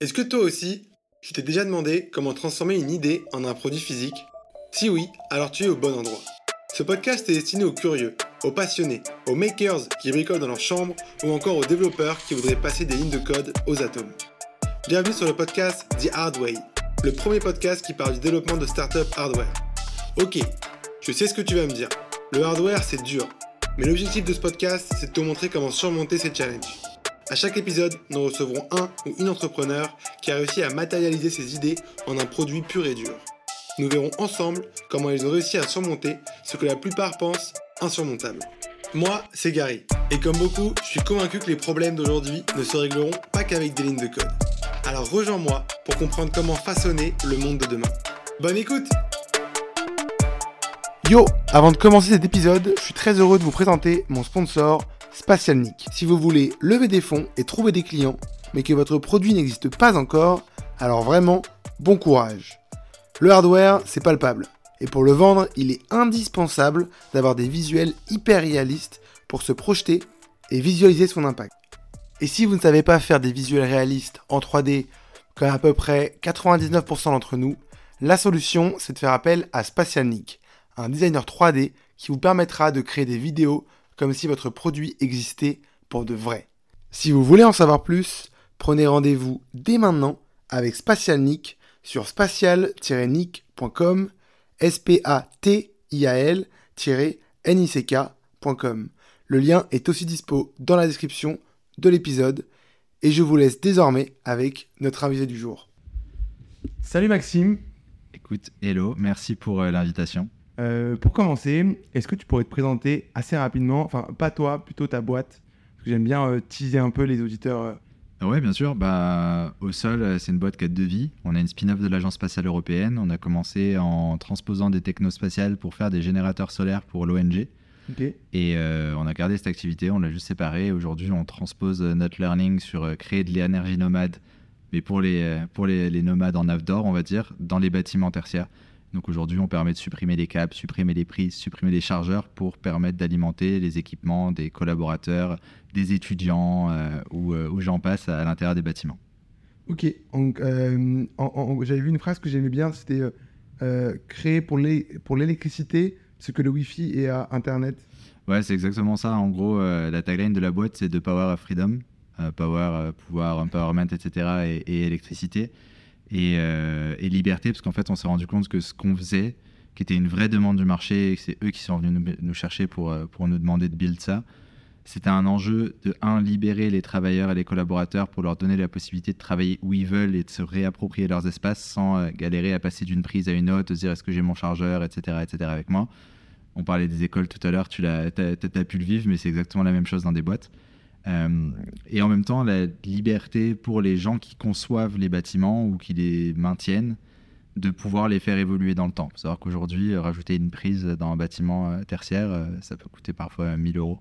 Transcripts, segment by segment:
Est-ce que toi aussi, tu t'es déjà demandé comment transformer une idée en un produit physique? Si oui, alors tu es au bon endroit. Ce podcast est destiné aux curieux, aux passionnés, aux makers qui bricolent dans leur chambre ou encore aux développeurs qui voudraient passer des lignes de code aux atomes. Bienvenue sur le podcast The Hard Way, le premier podcast qui parle du développement de startup hardware. Ok, je sais ce que tu vas me dire. Le hardware, c'est dur. Mais l'objectif de ce podcast, c'est de te montrer comment surmonter ces challenges. À chaque épisode, nous recevrons un ou une entrepreneur qui a réussi à matérialiser ses idées en un produit pur et dur. Nous verrons ensemble comment ils ont réussi à surmonter ce que la plupart pensent insurmontable. Moi, c'est Gary, et comme beaucoup, je suis convaincu que les problèmes d'aujourd'hui ne se régleront pas qu'avec des lignes de code. Alors rejoins-moi pour comprendre comment façonner le monde de demain. Bonne écoute Yo Avant de commencer cet épisode, je suis très heureux de vous présenter mon sponsor, Spatialnik. Si vous voulez lever des fonds et trouver des clients, mais que votre produit n'existe pas encore, alors vraiment, bon courage. Le hardware, c'est palpable. Et pour le vendre, il est indispensable d'avoir des visuels hyper réalistes pour se projeter et visualiser son impact. Et si vous ne savez pas faire des visuels réalistes en 3D, comme à peu près 99% d'entre nous, la solution, c'est de faire appel à Spatialnik, un designer 3D qui vous permettra de créer des vidéos comme si votre produit existait pour de vrai. Si vous voulez en savoir plus, prenez rendez-vous dès maintenant avec Spatialnik sur spatial-nick.com, S-P-A-T-I-A-L-N-I-C-K.com. Le lien est aussi dispo dans la description de l'épisode et je vous laisse désormais avec notre invité du jour. Salut Maxime. Écoute, hello, merci pour euh, l'invitation. Euh, pour commencer, est-ce que tu pourrais te présenter assez rapidement, enfin pas toi, plutôt ta boîte Parce que j'aime bien euh, teaser un peu les auditeurs. Euh. Ah ouais, bien sûr. Bah, au sol, c'est une boîte qui a deux vies. On a une spin-off de l'Agence spatiale européenne. On a commencé en transposant des technos spatiales pour faire des générateurs solaires pour l'ONG. Et on a gardé cette activité, on l'a juste séparée. Aujourd'hui, on transpose notre learning sur créer de l'énergie nomade, mais pour les, pour les, les nomades en outdoor, on va dire, dans les bâtiments tertiaires. Donc aujourd'hui, on permet de supprimer les câbles, supprimer les prises, supprimer les chargeurs pour permettre d'alimenter les équipements des collaborateurs, des étudiants euh, ou, euh, ou j'en passe à, l'intérieur des bâtiments. Ok, donc euh, j'avais vu une phrase que j'aimais bien, c'était créer pour l'électricité ce que le Wi-Fi est à Internet. Ouais, c'est exactement ça. En gros, la tagline de la boîte, c'est de Power of Freedom. power, pouvoir, empowerment, etc. et électricité. Euh, et, liberté, parce qu'en fait, on s'est rendu compte que ce qu'on faisait, qui était une vraie demande du marché, et que c'est eux qui sont venus nous, chercher pour, euh, pour nous demander de build ça, c'était un enjeu de, un, libérer les travailleurs et les collaborateurs pour leur donner la possibilité de travailler où ils veulent et de se réapproprier leurs espaces sans euh, galérer à passer d'une prise à une autre, de dire est-ce que j'ai mon chargeur, etc., etc. avec moi. On parlait des écoles tout à l'heure, tu as, as, pu le vivre, mais c'est exactement la même chose dans des boîtes. Euh, et en même temps, la liberté pour les gens qui conçoivent les bâtiments ou qui les maintiennent, de pouvoir les faire évoluer dans le temps. Savoir qu'aujourd'hui, euh, rajouter une prise dans un bâtiment euh, tertiaire, ça peut coûter parfois 1000 euros.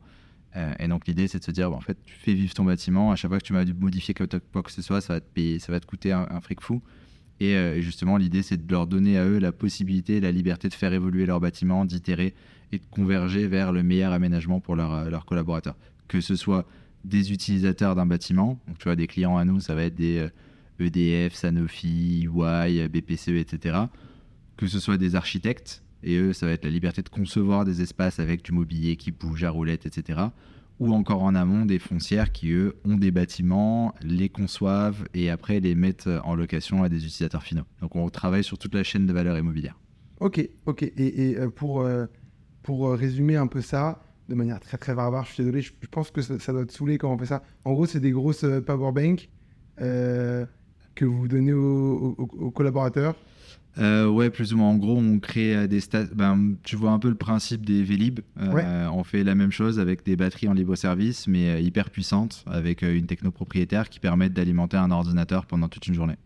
et donc l'idée, c'est de se dire, bah, en fait, tu fais vivre ton bâtiment, à chaque fois que tu vas modifier quoi que ce soit, ça va te, ça va te coûter un, fric fou. Et, justement, l'idée, c'est de leur donner à eux la possibilité, la liberté de faire évoluer leur bâtiment, d'itérer et de converger vers le meilleur aménagement pour leurs collaborateurs. Que ce soit des utilisateurs d'un bâtiment. Donc, tu vois, des clients à nous, ça va être des EDF, euh, e Sanofi, EY, BPCE, etc. Que ce soit des architectes, et eux, ça va être la liberté de concevoir des espaces avec du mobilier qui bouge à roulette, etc. Ou encore en amont, des foncières qui, eux, ont des bâtiments, les conçoivent et après les mettent en location à des utilisateurs finaux. Donc, on travaille sur toute la chaîne de valeur immobilière. Ok, ok. Et, euh, pour, euh, pour résumer un peu ça, de manière très très barbare. Je suis désolé, je, pense que ça, doit te saouler quand on fait ça. En gros, c'est des grosses euh, power banks euh, que vous donnez aux, collaborateurs. Euh, ouais, plus ou moins. En gros, on crée des stats. Ben, tu vois un peu le principe des Vélib. On fait la même chose avec des batteries en libre service, mais hyper puissantes, avec une techno propriétaire qui permettent d'alimenter un ordinateur pendant toute une journée.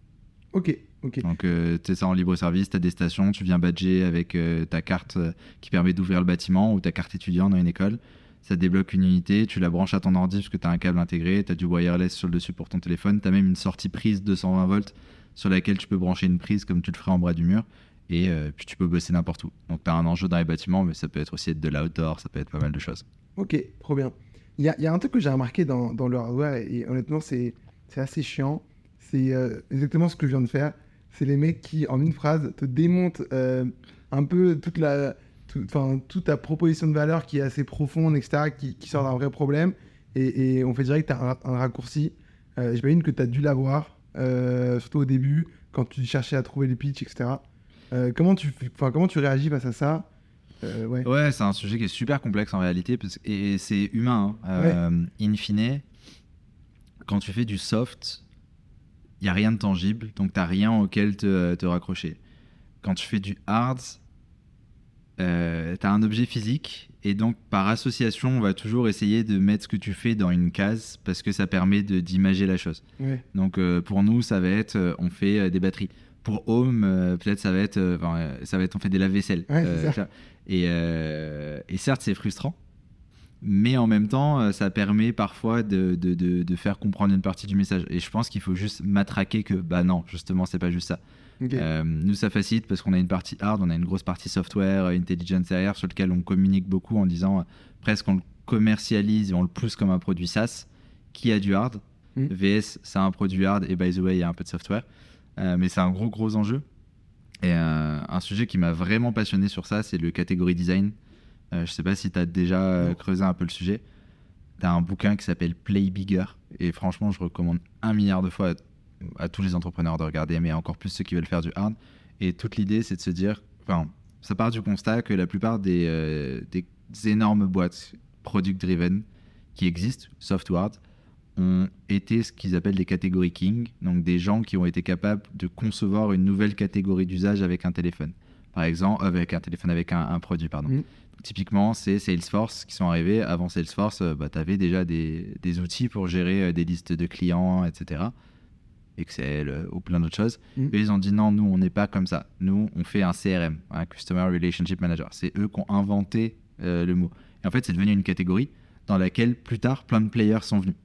Ok, donc, euh, tu ça en libre service, tu as des stations, tu viens badger avec euh, ta carte euh, qui permet d'ouvrir le bâtiment ou ta carte étudiant dans une école. Ça débloque une unité, tu la branches à ton ordi parce que tu as un câble intégré, tu as du wireless sur le dessus pour ton téléphone, tu as même une sortie prise 220 volts sur laquelle tu peux brancher une prise comme tu le ferais en bras du mur et puis tu peux bosser n'importe où. Donc tu as un enjeu dans les bâtiments, mais ça peut être aussi être de l'outdoor, ça peut être pas mal de choses. Ok, trop bien. Il y a, y a, un truc que j'ai remarqué dans, dans le hardware et honnêtement c'est assez chiant c'est exactement ce que je viens de faire. C'est les mecs qui, en une phrase, te démontent un peu toute la, enfin toute ta proposition de valeur qui est assez profonde, etc., qui, qui sort d'un vrai problème. Et, on fait direct un, un raccourci. Euh, J'imagine que tu as dû l'avoir, euh, surtout au début, quand tu cherchais à trouver les pitchs, etc. Euh, comment, tu, comment tu réagis face à ça? Euh, ouais, ouais c'est un sujet qui est super complexe en réalité, parce, et, c'est humain. Hein. In fine, quand tu fais du soft, il n'y a rien de tangible, donc tu n'as rien auquel te, te raccrocher. Quand tu fais du hard, euh, tu as un objet physique et donc par association, on va toujours essayer de mettre ce que tu fais dans une case parce que ça permet d'imager la chose. Donc euh, pour nous, ça va être euh, on fait des batteries. Pour Home, peut-être ça va être ça va être on fait des lave-vaisselle. et, et, certes, c'est frustrant, mais en même temps, ça permet parfois de, de, de, faire comprendre une partie du message. Et je pense qu'il faut juste matraquer que bah non, justement, c'est pas juste ça. Euh, nous, ça facilite parce qu'on a une partie hard, on a une grosse partie software, euh, intelligence derrière, sur lequel on communique beaucoup en disant euh, presque on le commercialise et on le pousse comme un produit SaaS qui a du hard. Hmm. VS, c'est un produit hard et by the way, il y a un peu de software. mais c'est un gros, gros enjeu. Et un sujet qui m'a vraiment passionné sur ça, c'est le category design. Je sais pas si tu as déjà creusé un peu le sujet. Tu as un bouquin qui s'appelle Play Bigger. Et franchement, je recommande un milliard de fois à tous les entrepreneurs de regarder, mais encore plus ceux qui veulent faire du hard. Et toute l'idée, c'est de se dire, enfin, ça part du constat que la plupart des, euh, des énormes boîtes product-driven qui existent, soft hard, ont été ce qu'ils appellent des catégories king, donc des gens qui ont été capables de concevoir une nouvelle catégorie d'usage avec un téléphone. Par exemple, avec un téléphone, avec un, produit, pardon. Mm. Typiquement, c'est Salesforce qui sont arrivés. Avant Salesforce, euh, bah, tu avais déjà des, des, outils pour gérer euh, des listes de clients, etc. Excel euh, ou plein d'autres choses. Mm. Et ils ont dit non, nous, on n'est pas comme ça. Nous, on fait un CRM, un Customer Relationship Manager. C'est eux qui ont inventé euh, le mot. Et en fait, c'est devenu une catégorie dans laquelle plus tard, plein de players sont venus.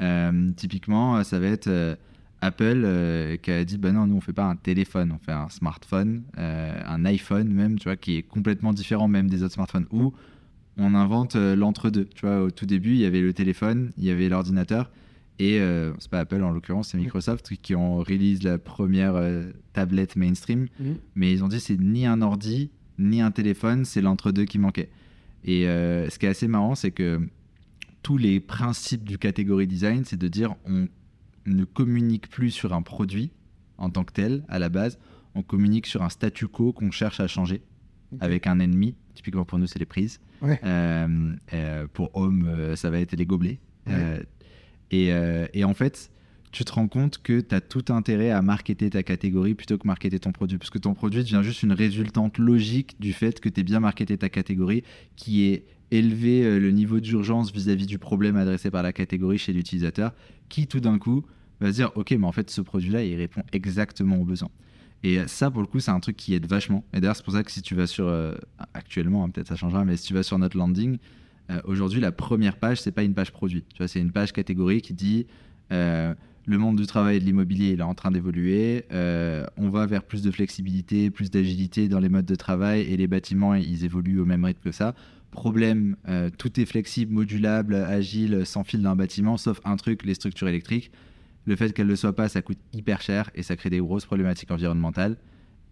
Euh, typiquement, ça va être Apple qui a dit bah non, nous, on fait pas un téléphone, on fait un smartphone, un iPhone même, tu vois, qui est complètement différent même des autres smartphones. Ou on invente l'entre-deux. Tu vois, au tout début, il y avait le téléphone, il y avait l'ordinateur. Et euh, c'est pas Apple en l'occurrence, c'est Microsoft qui ont release la première euh, tablette mainstream. Mhm. Mais ils ont dit c'est ni un ordi, ni un téléphone, c'est l'entre-deux qui manquait. Et euh, ce qui est assez marrant, c'est que tous les principes du catégorie design, c'est de dire on ne communique plus sur un produit en tant que tel à la base, on communique sur un statu quo qu'on cherche à changer avec un ennemi. Typiquement pour nous, c'est les prises. pour Home, ça va être les gobelets. Euh, et, en fait, tu te rends compte que tu as tout intérêt à marketer ta catégorie plutôt que marketer ton produit. Parce que ton produit devient juste une résultante logique du fait que tu es bien marketé ta catégorie, qui est élevé euh, le niveau d'urgence vis-à-vis du problème adressé par la catégorie chez l'utilisateur, qui tout d'un coup va se dire Ok, mais en fait, ce produit-là, il répond exactement aux besoins. Et ça, pour le coup, c'est un truc qui aide vachement. Et d'ailleurs, c'est pour ça que si tu vas sur. Euh, actuellement, hein, peut-être ça changera, mais si tu vas sur notre landing, euh, aujourd'hui, la première page, c'est pas une page produit. Tu vois, c'est une page catégorie qui dit euh, le monde du travail et de l'immobilier il est en train d'évoluer. On va vers plus de flexibilité, plus d'agilité dans les modes de travail et les bâtiments, ils évoluent au même rythme que ça. Problème, tout est flexible, modulable, agile, sans fil d'un bâtiment, sauf un truc, les structures électriques. Le fait qu'elles ne le soient pas, ça coûte hyper cher et ça crée des grosses problématiques environnementales.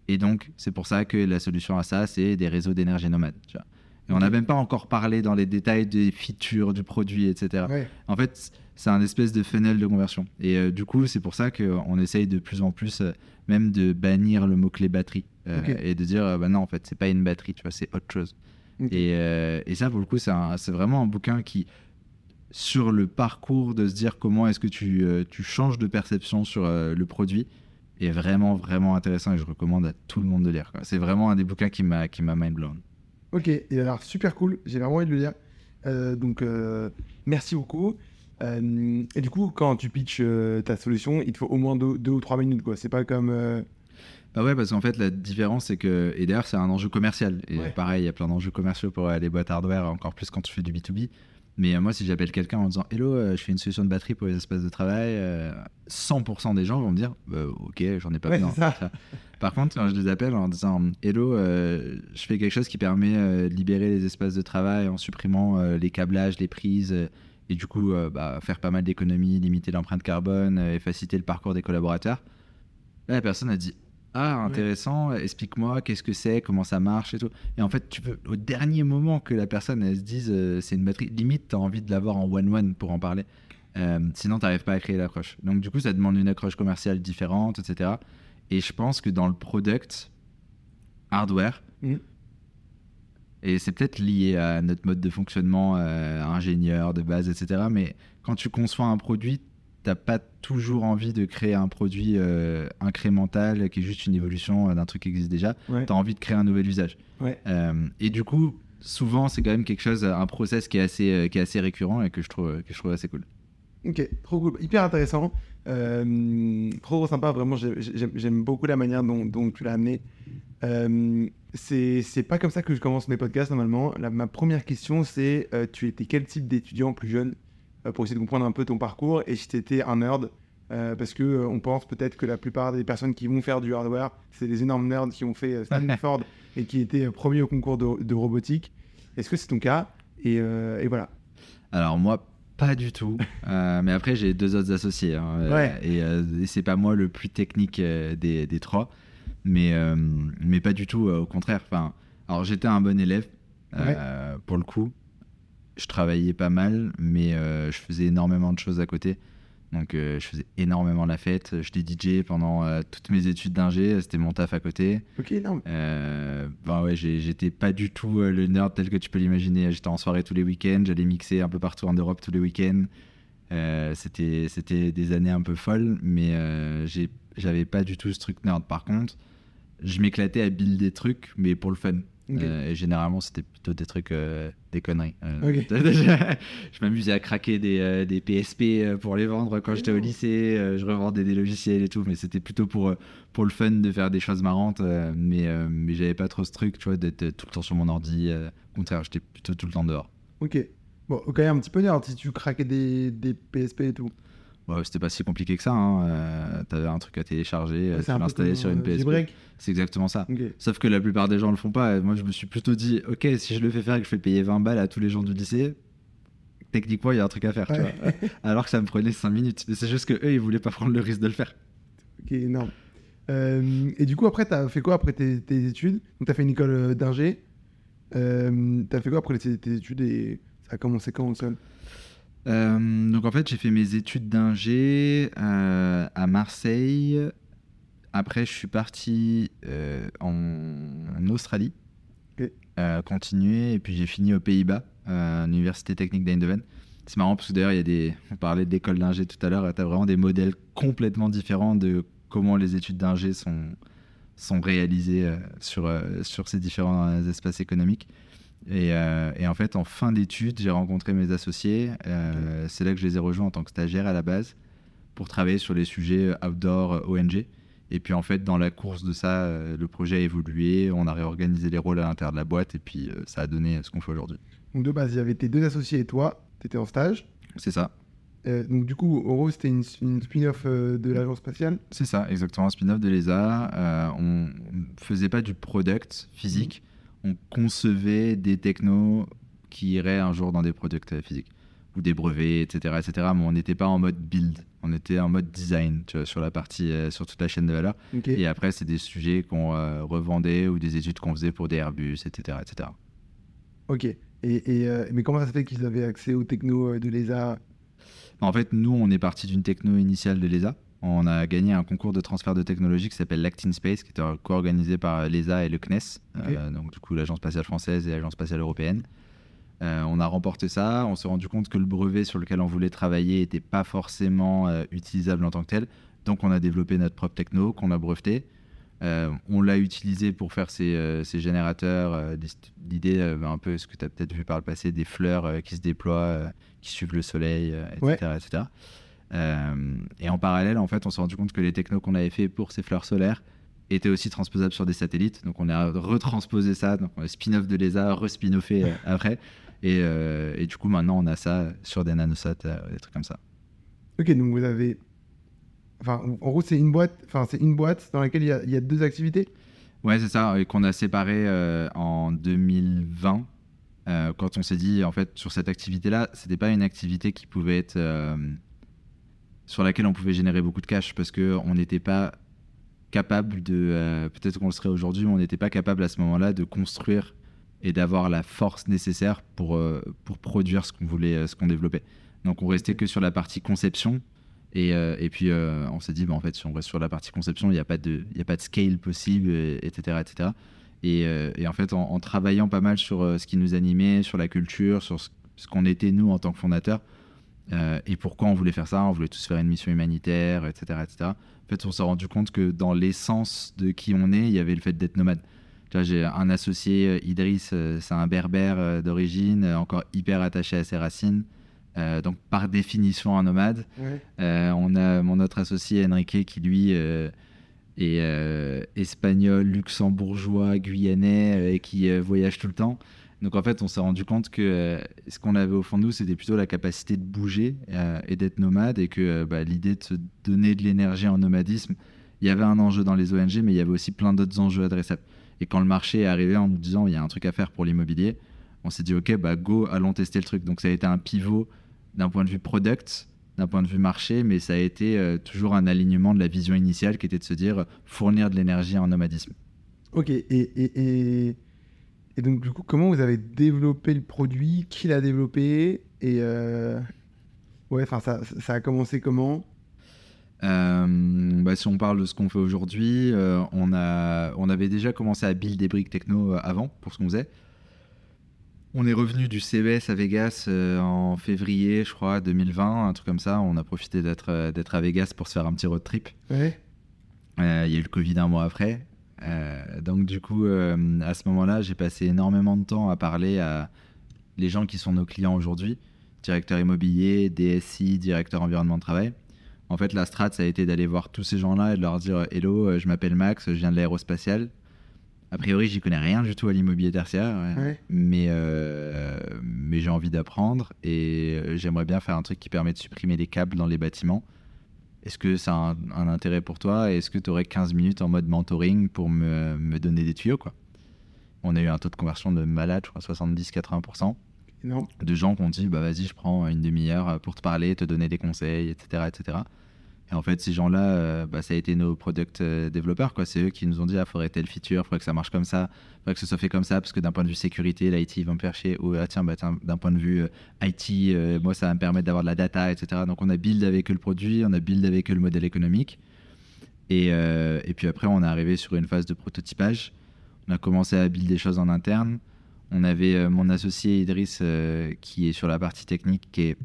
Et donc, c'est pour ça que la solution à ça, c'est des réseaux d'énergie nomade. Tu vois. Et on n'a même pas encore parlé dans les détails des features du produit, etc. En fait, c'est un espèce de funnel de conversion. Et euh, du coup, c'est pour ça qu'on essaye de plus en plus euh, même de bannir le mot-clé batterie. Euh, et de dire, bah non, en fait, c'est pas une batterie, tu vois, c'est autre chose. Et, et, ça, pour le coup, c'est vraiment un bouquin qui, sur le parcours de se dire comment est-ce que tu, tu, changes de perception sur le produit, est vraiment, vraiment intéressant et je recommande à tout le monde de lire. C'est vraiment un des bouquins qui m'a mind blown. Ok, il a l'air super cool. J'ai vraiment envie de le lire. Euh, donc, euh, merci beaucoup. Euh, et du coup, quand tu pitches ta solution, il te faut au moins deux, ou trois minutes. quoi. C'est pas comme. Bah ouais, parce qu'en fait, la différence, c'est que. Et d'ailleurs, c'est un enjeu commercial. Et pareil, il y a plein d'enjeux commerciaux pour les boîtes hardware, encore plus quand tu fais du B2B. Mais moi, si j'appelle quelqu'un en disant Hello, je fais une solution de batterie pour les espaces de travail, 100% des gens vont me dire bah, Ok, j'en ai pas besoin. Par contre, quand je les appelle en disant Hello, euh, je fais quelque chose qui permet euh, de libérer les espaces de travail en supprimant euh, les câblages, les prises et du coup bah, faire pas mal d'économies, limiter l'empreinte carbone et faciliter le parcours des collaborateurs. Là, la personne a dit ah, intéressant, explique-moi qu'est-ce que c'est, comment ça marche et tout. Et en fait, tu peux, au dernier moment que la personne elle se dise c'est une batterie, limite, tu as envie de l'avoir en one-one pour en parler. sinon, tu n'arrives pas à créer l'accroche. Donc, du coup, ça demande une accroche commerciale différente, etc. Et je pense que dans le product hardware, mm. et c'est peut-être lié à notre mode de fonctionnement euh, ingénieur de base, etc. Mais quand tu conçois un produit, t'as pas toujours envie de créer un produit euh, incrémental qui est juste une évolution d'un truc qui existe déjà. Tu as envie de créer un nouvel usage. Euh, et du coup, souvent, c'est quand même quelque chose, un process qui est assez, qui est assez récurrent et que je trouve, que je trouve assez cool. Ok, trop cool, hyper intéressant. Euh, trop, sympa, vraiment, j'aime beaucoup la manière dont, tu l'as amené. Euh, c'est pas comme ça que je commence mes podcasts normalement. ma première question, c'est euh, tu étais quel type d'étudiant plus jeune? Pour essayer de comprendre un peu ton parcours et si tu étais un nerd parce que on pense peut-être que la plupart des personnes qui vont faire du hardware, c'est des énormes nerds qui ont fait Stanford et qui étaient premiers au concours de, robotique. Est-ce que c'est ton cas? Et, et voilà. Alors moi, pas du tout. Euh, mais après, j'ai deux autres associés. Hein, euh, euh, et, c'est pas moi le plus technique des, des, trois. Mais, mais pas du tout, au contraire. Enfin, alors, j'étais un bon élève, pour le coup. Je travaillais pas mal, mais je faisais énormément de choses à côté. Donc euh, je faisais énormément la fête. J'étais DJ pendant euh, toutes mes études d'ingé. C'était mon taf à côté. Ok, énorme. Euh, ben ouais, j'étais pas du tout le nerd tel que tu peux l'imaginer. J'étais en soirée tous les week-ends. J'allais mixer un peu partout en Europe tous les week-ends. C'était c'était des années un peu folles, mais j'avais pas du tout ce truc nerd. Par contre, je m'éclatais à build des trucs, mais pour le fun. Euh, et généralement, c'était plutôt des trucs, euh, des conneries. Euh, je m'amusais à craquer des, des, PSP pour les vendre quand j'étais au lycée. je revendais des logiciels et tout, mais c'était plutôt pour, pour le fun de faire des choses marrantes. mais mais j'avais pas trop ce truc, tu vois, d'être tout le temps sur mon ordi. au contraire, j'étais plutôt tout le temps dehors. Ok. Bon, quand même un petit peu nerd si tu craquais des, des PSP et tout. Ouais, c'était pas si compliqué que ça. Hein. Euh, t'avais un truc à télécharger, euh, tu l'installais sur une euh, PSP. C'est exactement ça. Sauf que la plupart des gens le font pas. Moi, je me suis plutôt dit, ok, si je le fais faire et que je fais payer 20 balles à tous les gens du lycée, techniquement, il y a un truc à faire. Tu vois Alors que ça me prenait 5 minutes. C'est juste que eux, ils voulaient pas prendre le risque de le faire. Ok, énorme. et du coup, après, t'as fait quoi après tes, études? Donc, t'as fait une école d'ingé. t'as fait quoi après tes, études et ça a commencé quand au sol? Euh, donc en fait, j'ai fait mes études d'ingé euh, à Marseille. Après, je suis parti euh, en, Australie, continuer, et puis j'ai fini aux Pays-Bas, à l'Université technique d'Eindhoven. C'est marrant parce que d'ailleurs, il y a des. On parlait d'école d'ingé tout à l'heure, tu as vraiment des modèles complètement différents de comment les études d'ingé sont, sont réalisées sur, sur ces différents espaces économiques. Euh, et, en fait, en fin d'études, j'ai rencontré mes associés. Euh, c'est là que je les ai rejoints en tant que stagiaire à la base pour travailler sur les sujets outdoor ONG. Et puis en fait, dans la course de ça, euh, le projet a évolué, on a réorganisé les rôles à l'intérieur de la boîte et puis ça a donné ce qu'on fait aujourd'hui. Donc de base, il y avait tes deux associés et toi, tu étais en stage. C'est ça. donc du coup, Oro, c'était une, spin-off de l'agence spatiale C'est ça, exactement, un spin-off de l'ESA. on ne faisait pas du product physique, on concevait des technos qui iraient un jour dans des produits physiques ou des brevets, etc., etc. Mais on n'était pas en mode build, on était en mode design sur la partie, euh, sur toute la chaîne de valeur. Et après, c'est des sujets qu'on euh, revendait ou des études qu'on faisait pour des Airbus, etc., etc. Ok. Et, euh, mais comment ça se fait qu'ils avaient accès aux technos de l'ESA En fait, nous, on est parti d'une techno initiale de l'ESA on a gagné un concours de transfert de technologie qui s'appelle l'Actin Space, qui était co-organisé par l'ESA et le CNES, euh, donc du coup l'Agence spatiale française et l'Agence spatiale européenne. Euh, on a remporté ça, on s'est rendu compte que le brevet sur lequel on voulait travailler n'était pas forcément euh, utilisable en tant que tel, donc on a développé notre propre techno qu'on a breveté. on l'a utilisé pour faire ces, générateurs, l'idée un peu ce que tu as peut-être vu par le passé, des fleurs qui se déploient, qui suivent le soleil, etc. etc. Euh, et en parallèle, en fait, on s'est rendu compte que les technos qu'on avait fait pour ces fleurs solaires étaient aussi transposables sur des satellites. Donc on a retransposé ça, donc spin-off de l'ESA, re-spin-offé euh, après. Et, euh, et, du coup, maintenant, on a ça sur des nanosats, des trucs comme ça. Ok, donc vous avez. Enfin, en gros, c'est une boîte. Enfin, c'est une boîte dans laquelle il y a, il y a deux activités? Ouais, c'est ça, et qu'on a séparé en 2020 euh, quand on s'est dit, en fait, sur cette activité-là, c'était pas une activité qui pouvait être. Sur laquelle on pouvait générer beaucoup de cash parce qu'on n'était pas capable de. euh, Peut-être qu'on le serait aujourd'hui, mais on n'était pas capable à ce moment-là de construire et d'avoir la force nécessaire pour, euh, pour produire ce qu'on voulait, euh, ce qu'on développait. Donc on restait que sur la partie conception. Et, et puis on s'est dit, bah, en fait, si on reste sur la partie conception, il n'y a, pas de- y a pas de scale possible, et- etc. etc. Et, et en fait, en, travaillant pas mal sur ce qui nous animait, sur la culture, sur ce, ce qu'on était nous en tant que fondateurs, euh, et pourquoi on voulait faire ça, on voulait tous faire une mission humanitaire, etc. etc. En fait, on s'est rendu compte que dans l'essence de qui on est, il y avait le fait d'être nomade. J'ai un associé, euh, Idriss, euh, c'est un berbère d'origine, encore hyper attaché à ses racines, euh, donc par définition un nomade. Ouais. Euh, on a mon autre associé Enrique qui lui est espagnol, luxembourgeois, guyanais et qui voyage tout le temps. Donc en fait, on s'est rendu compte que euh, ce qu'on avait au fond de nous, c'était plutôt la capacité de bouger euh, et d'être nomade et que euh, bah, l'idée de se donner de l'énergie en nomadisme, il y avait un enjeu dans les ONG, mais il y avait aussi plein d'autres enjeux adressables. Et quand le marché est arrivé en nous disant il y a un truc à faire pour l'immobilier, on s'est dit ok, bah go, allons tester le truc. Donc ça a été un pivot d'un point de vue product, d'un point de vue marché, mais ça a été toujours un alignement de la vision initiale qui était de se dire fournir de l'énergie en nomadisme. Ok, et, et, et donc du coup, comment vous avez développé le produit? Qui l'a développé? Et euh, ouais, enfin, ça, ça a commencé comment? Euh, bah, si on parle de ce qu'on fait aujourd'hui, euh, on, a, on avait déjà commencé à build des briques techno euh, avant pour ce qu'on faisait. On est revenu du CES à Vegas en février, je crois, 2020, un truc comme ça. On a profité d'être à Vegas pour se faire un petit road trip. Ouais. Il y a eu le Covid un mois après. Euh, donc du coup, euh, à ce moment-là, j'ai passé énormément de temps à parler à les gens qui sont nos clients aujourd'hui, directeurs immobiliers, DSI, directeurs environnement de travail. En fait, la strat, ça a été d'aller voir tous ces gens-là et de leur dire Hello, euh, je m'appelle Max, je viens de l'aérospatiale. A priori, j'y connais rien du tout à l'immobilier tertiaire, ouais. Mais, euh, mais j'ai envie d'apprendre et j'aimerais bien faire un truc qui permet de supprimer les câbles dans les bâtiments. Est-ce que ça a un, un intérêt pour toi? Est-ce que tu aurais 15 minutes en mode mentoring pour me, me donner des tuyaux quoi? On a eu un taux de conversion de malade, je crois 70-80% Non. de gens qui ont dit bah vas-y je prends une demi-heure pour te parler, te donner des conseils, etc. etc. Et en fait ces gens-là, euh, bah, ça a été nos product euh, développeurs. C'est eux qui nous ont dit ah faudrait telle feature, faudrait que ça marche comme ça, faudrait que ce soit fait comme ça parce que d'un point de vue sécurité, l'IT ils vont me faire chier. Ou ah bah tiens, d'un point de vue euh, IT, moi ça va me permettre d'avoir de la data, etc. Donc on a build avec eux le produit, on a build avec eux le modèle économique. Et, et puis après on est arrivé sur une phase de prototypage. On a commencé à build des choses en interne. On avait mon associé Idriss qui est sur la partie technique, qui est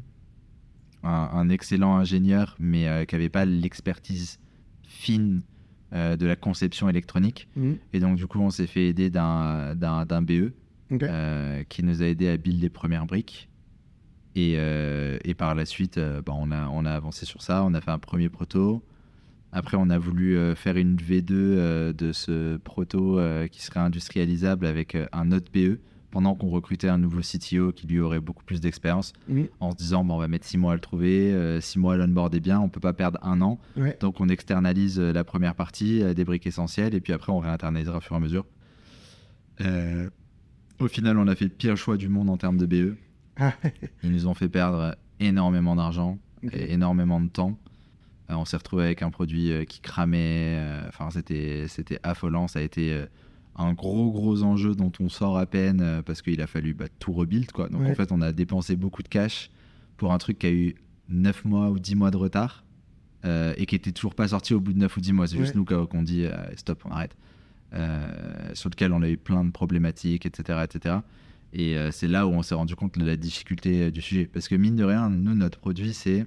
un, un excellent ingénieur, mais euh, qui n'avait pas l'expertise fine euh, de la conception électronique. Mhm. Et donc, du coup, on s'est fait aider d'un d'un- d'un BE euh, qui nous a aidé à build les premières briques. Et, et par la suite, bah, on, a, on a avancé sur ça. On a fait un premier proto. Après, on a voulu faire une V2 euh, de ce proto qui serait industrialisable avec un autre BE pendant qu'on recrutait un nouveau CTO qui lui aurait beaucoup plus d'expérience en se disant bon, on va mettre six mois à le trouver, euh, six mois à l'onboarder bien, on peut pas perdre un an. Ouais. Donc on externalise euh, la première partie, euh, des briques essentielles, et puis après on réinternalisera au fur et à mesure. Euh, au final, on a fait le pire choix du monde en termes de BE. Ah, Ils nous ont fait perdre énormément d'argent et énormément de temps. Euh, on s'est retrouvé avec un produit qui cramait. Enfin, c'était c'était affolant. Ça a été un gros gros enjeu dont on sort à peine euh, parce qu'il a fallu bah, tout rebuild quoi. Donc Ouais. en fait, on a dépensé beaucoup de cash pour un truc qui a eu 9 mois ou 10 mois de retard euh, et qui était toujours pas sorti au bout de 9 ou 10 mois. C'est juste nous qu'on dit euh, stop, on arrête. Euh, sur lequel on a eu plein de problématiques, etc. etc. Et c'est là où on s'est rendu compte de la difficulté du sujet. Parce que mine de rien, nous, notre produit, c'est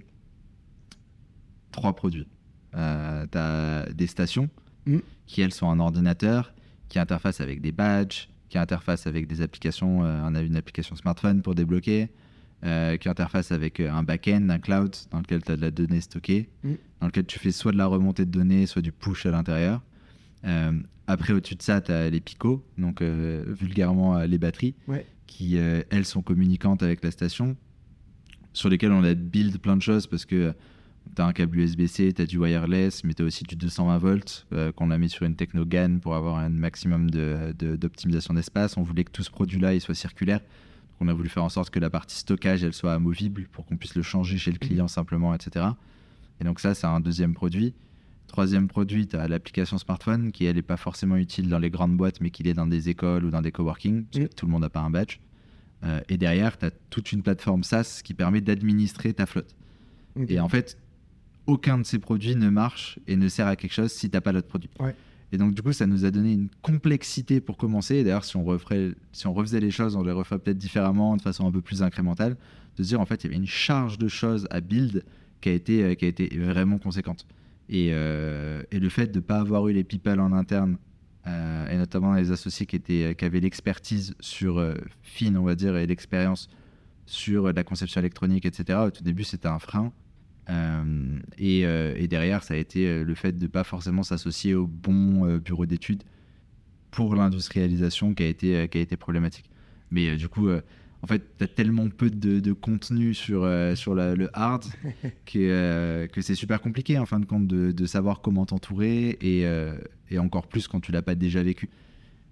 trois produits. Tu as des stations Mhm. qui, elles, sont un ordinateur, qui interface avec des badges, qui interface avec des applications. euh, on a une application smartphone pour débloquer, euh, qui interface avec euh, un back-end, un cloud, dans lequel tu as de la donnée stockée, Mhm. dans lequel tu fais soit de la remontée de données, soit du push à l'intérieur. Euh, après, au-dessus de ça, tu as les picots, donc euh, vulgairement les batteries, Ouais. qui, elles, sont communicantes avec la station, sur lesquelles on a build plein de choses parce que tu as un câble USB-C, tu as du wireless, mais tu as aussi du 220 volts euh, qu'on a mis sur une techno GAN pour avoir un maximum de- de- d'optimisation d'espace. On voulait que tout ce produit-là il soit circulaire. On a voulu faire en sorte que la partie stockage, elle soit amovible pour qu'on puisse le changer chez le client simplement, etc. Et donc ça, c'est un deuxième produit. Troisième produit, tu as l'application smartphone qui, elle, n'est pas forcément utile dans les grandes boîtes, mais qui est dans des écoles ou dans des coworking, parce que tout le monde n'a pas un badge. Euh, et derrière, tu as toute une plateforme SaaS qui permet d'administrer ta flotte. Et en fait, aucun de ces produits ne marche et ne sert à quelque chose si tu n'as pas l'autre produit. Et donc, du coup, ça nous a donné une complexité pour commencer. D'ailleurs, si, on referait, si on refaisait les choses, on les referait peut-être différemment, de façon un peu plus incrémentale, de se dire, en fait, il y avait une charge de choses à build qui a été, euh, qui a été vraiment conséquente. Et, euh, et le fait de ne pas avoir eu les people en interne, euh, et notamment les associés qui, étaient, qui avaient l'expertise sur fine, on va dire, et l'expérience sur la conception électronique, etc., au tout début, c'était un frein. Et, et, derrière, ça a été le fait de ne pas forcément s'associer au bon bureau d'études pour l'industrialisation qui, a été qui a été problématique. Mais du coup, en fait, tu as tellement peu de, contenu sur, euh, le hard que, euh, que c'est super compliqué en fin de compte de, savoir comment t'entourer et, euh, et, encore plus quand tu l'as pas déjà vécu.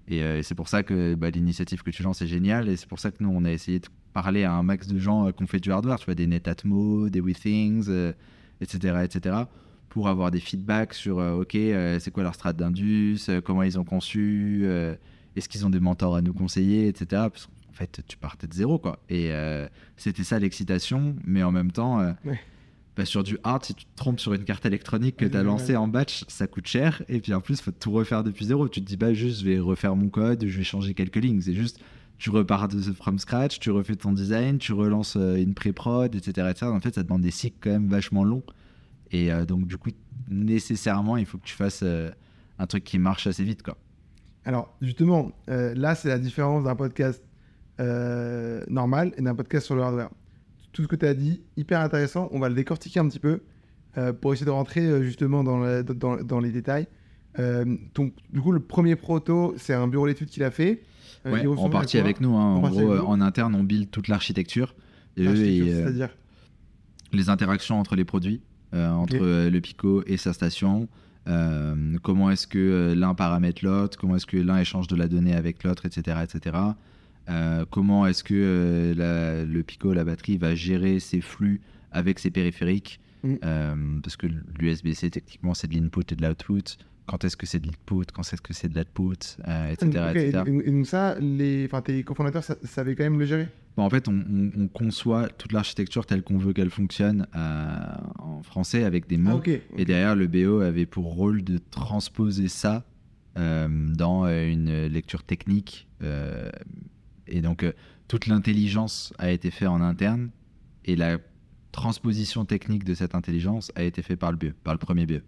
Et c'est pour ça que bah, l'initiative que tu lances est géniale et c'est pour ça que nous on a essayé de parler à un max de gens qui ont fait du hardware, tu vois, des Netatmo, des WeThings, etc., etc., pour avoir des feedbacks sur ok, c'est quoi leur strat d'indus, comment ils ont conçu, est-ce qu'ils ont des mentors à nous conseiller, etc en fait, tu partais de zéro, quoi. Et euh, c'était ça l'excitation, mais en même temps, euh, bah, sur du hard, si tu te trompes sur une carte électronique que tu as lancée en batch, ça coûte cher. Et puis en plus, il faut tout refaire depuis zéro. Tu te dis pas juste, je vais refaire mon code, je vais changer quelques lignes. C'est juste, tu repars de from scratch, tu refais ton design, tu relances euh, une pré-prod, etc., etc. En fait, ça demande des cycles quand même vachement longs. Et donc, du coup, nécessairement, il faut que tu fasses un truc qui marche assez vite, quoi. Alors, justement, là, c'est la différence d'un podcast euh, normal et d'un podcast sur le hardware. Tout ce que tu as dit, hyper intéressant. On va le décortiquer un petit peu euh, pour essayer de rentrer euh, justement dans, dans, dans, les détails. donc, du coup, le premier proto, c'est un bureau d'études qu'il a fait. En partie avec nous. Hein. En, gros, en interne, on build toute l'architecture. C'est-à-dire Les interactions entre les produits, entre le Pico et sa station. comment est-ce que l'un paramètre l'autre, comment est-ce que l'un échange de la donnée avec l'autre, etc. etc. Euh, comment est-ce que euh, le Pico, la batterie, va gérer ses flux avec ses périphériques mm. euh, Parce que l'USB-C, techniquement, c'est de l'input et de l'output. Quand est-ce que c'est de l'input Quand est-ce que c'est de l'output etc., Et, donc ça, les, tes cofondateurs savaient quand même le gérer? En fait, on, conçoit toute l'architecture telle qu'on veut qu'elle fonctionne en français avec des mots. Ah, et derrière, le BO avait pour rôle de transposer ça dans une lecture technique et donc, euh, toute l'intelligence a été faite en interne et la transposition technique de cette intelligence a été faite par le BE, par le premier BE.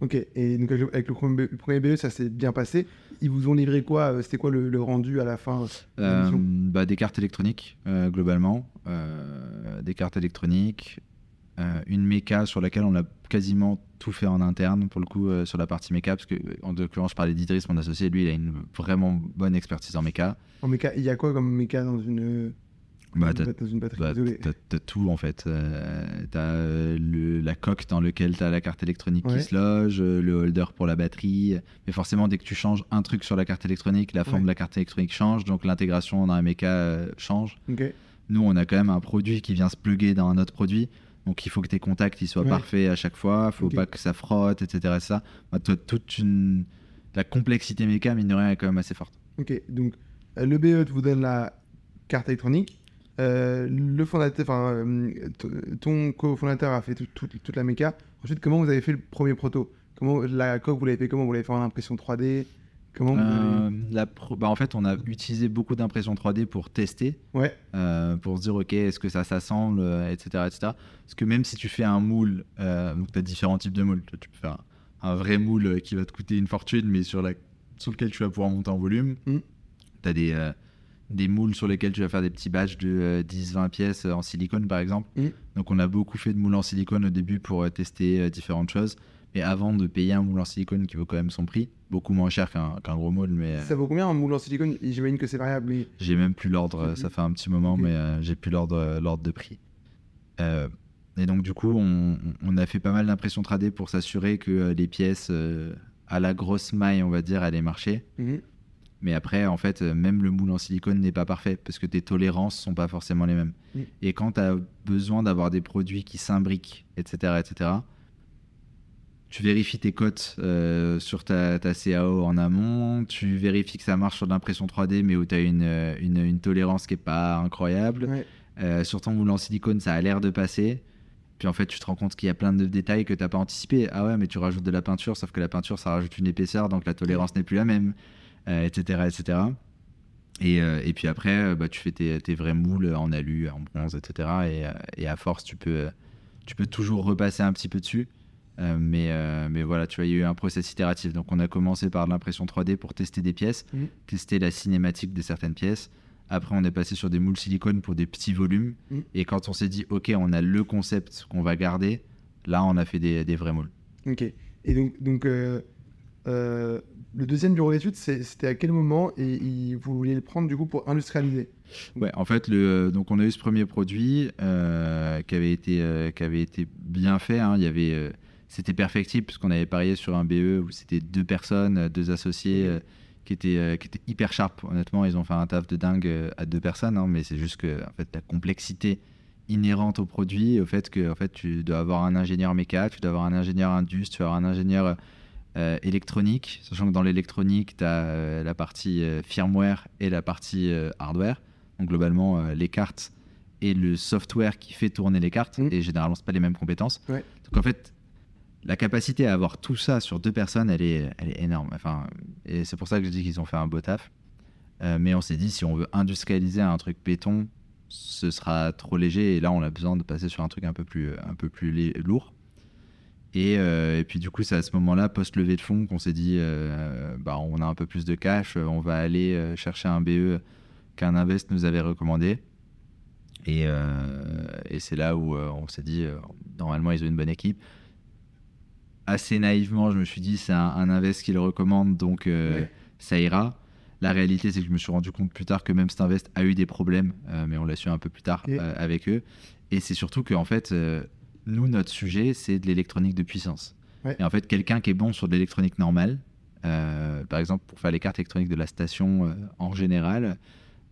Ok, et donc avec le premier BE, ça s'est bien passé. Ils vous ont livré quoi euh, C'était quoi le, rendu à la fin euh, bah, Des cartes électroniques, globalement. des cartes électroniques, une méca sur laquelle on a quasiment tout fait en interne pour le coup sur la partie méca parce que en l'occurrence je parlais d'Idriss mon associé lui il a une vraiment bonne expertise en méca en méca, il y a quoi comme méca dans une, bah, bah, T'as tout en fait. Euh, t'as euh, la coque dans laquelle t'as la carte électronique qui se loge, euh, le holder pour la batterie. Mais forcément, dès que tu changes un truc sur la carte électronique, la forme de la carte électronique change, donc l'intégration dans un méca change. Nous, on a quand même un produit qui vient se plugger dans un autre produit. Donc il faut que tes contacts ils soient parfaits à chaque fois, il faut pas que ça frotte, etc. ça. Bah, toute une... La complexité méca, mine de rien, est quand même assez forte. Ok, donc euh, le BE vous donne la carte électronique. Euh, le fondateur, enfin, euh, ton cofondateur a fait toute la méca. Ensuite, comment vous avez fait le premier proto? Comment la coque vous l'avez fait Comment? Vous l'avez fait en impression 3D Comment la bah, en fait, on a utilisé beaucoup d'impression 3D pour tester, ouais. pour se dire ok, est-ce que ça s'assemble, etc., etc. Parce que même si tu fais un moule, donc tu as différents types de moules. Tu peux faire un, vrai moule qui va te coûter une fortune, mais sur, la, sur lequel tu vas pouvoir monter en volume. Mm tu as des, euh, des moules sur lesquels tu vas faire des petits badges de 10-20 euh, pièces en silicone, par exemple. Mm. Donc, on a beaucoup fait de moules en silicone au début pour euh, tester différentes choses. Mais avant de payer un moule en silicone qui vaut quand même son prix, beaucoup moins cher qu'un gros moule. Mais, ça vaut combien un moule en silicone? J'imagine que c'est variable. Mais... J'ai même plus l'ordre, ça fait un petit moment, mais j'ai plus l'ordre de prix. et donc, du coup, on, on a fait pas mal d'impressions 3D pour s'assurer que les pièces à la grosse maille, on va dire, allaient marcher. Mm-hmm. Mais après, en fait, euh, même le moule en silicone n'est pas parfait parce que tes tolérances sont pas forcément les mêmes. Et quand tu as besoin d'avoir des produits qui s'imbriquent, etc., etc., tu vérifies tes cotes euh, sur ta, ta CAO en amont, tu vérifies que ça marche sur l'impression 3D, mais où tu as une, euh, une, une tolérance qui est pas incroyable. Ouais. Euh, sur ton moule en silicone, ça a l'air de passer. Puis en fait, tu te rends compte qu'il y a plein de détails que tu n'as pas anticipé. Ah ouais, mais tu rajoutes de la peinture, sauf que la peinture, ça rajoute une épaisseur, donc la tolérance n'est plus la même, etc., etc. Et, euh, et puis après, euh, bah, tu fais tes, tes vrais moules en alu, en bronze, etc. Et, euh, et à force, tu peux, euh, tu peux toujours repasser un petit peu dessus. Euh, mais, euh, mais voilà, tu vois, il y a eu un process itératif. Donc on a commencé par l'impression 3D pour tester des pièces, Mhm. tester la cinématique de certaines pièces. Après, on est passé sur des moules silicone pour des petits volumes. Mhm. Et quand on s'est dit, OK, on a le concept qu'on va garder, là, on a fait des, des vrais moules. Ok. Et donc, donc euh, euh, le deuxième bureau d'études, c'était à quel moment et vous vouliez le prendre du coup pour industrialiser? Ouais, en fait, donc on a eu ce premier produit euh, qui, avait été, euh, qui avait été bien fait. hein. Il y avait, euh, c'était perfectible puisqu'on avait parié sur un BE où c'était deux personnes, deux associés qui, étaient, qui étaient hyper sharp. Honnêtement, ils ont fait un taf de dingue à deux personnes, hein, mais c'est juste que en fait, la complexité inhérente au produit, au fait que en fait, tu dois avoir un ingénieur méca, tu dois avoir un ingénieur indus, tu dois avoir un ingénieur euh, électronique, sachant que dans l'électronique, tu as la partie euh, firmware et la partie euh, hardware. Donc globalement, euh, les cartes et le software qui fait tourner les cartes, Mhm. et généralement, c'est pas les mêmes compétences. Ouais. Donc en fait, la capacité à avoir tout ça sur deux personnes, elle est, elle est énorme. Enfin, et c'est pour ça que je dis qu'ils ont fait un beau taf. Euh, mais on s'est dit, si on veut industrialiser un truc béton, ce sera trop léger. Et là, on a besoin de passer sur un truc un peu plus, un peu plus lourd. Et, euh, et puis du coup, c'est à ce moment-là, post-levée de fonds, qu'on s'est dit, euh, bah, on a un peu plus de cash, euh, on va aller chercher un BE qu'un invest nous avait recommandé. Et, euh, et c'est là où on s'est dit, normalement, ils ont une bonne équipe. Assez naïvement, je me suis dit, c'est un, un invest qui le recommande, donc Ouais. ça ira. La réalité, c'est que je me suis rendu compte plus tard que même cet invest a eu des problèmes, mais on l'a su un peu plus tard avec eux. Et c'est surtout qu'en fait, nous, notre sujet, c'est de l'électronique de puissance. Ouais. Et en fait, quelqu'un qui est bon sur de l'électronique normale, euh, par exemple, pour faire les cartes électroniques de la station euh, en général,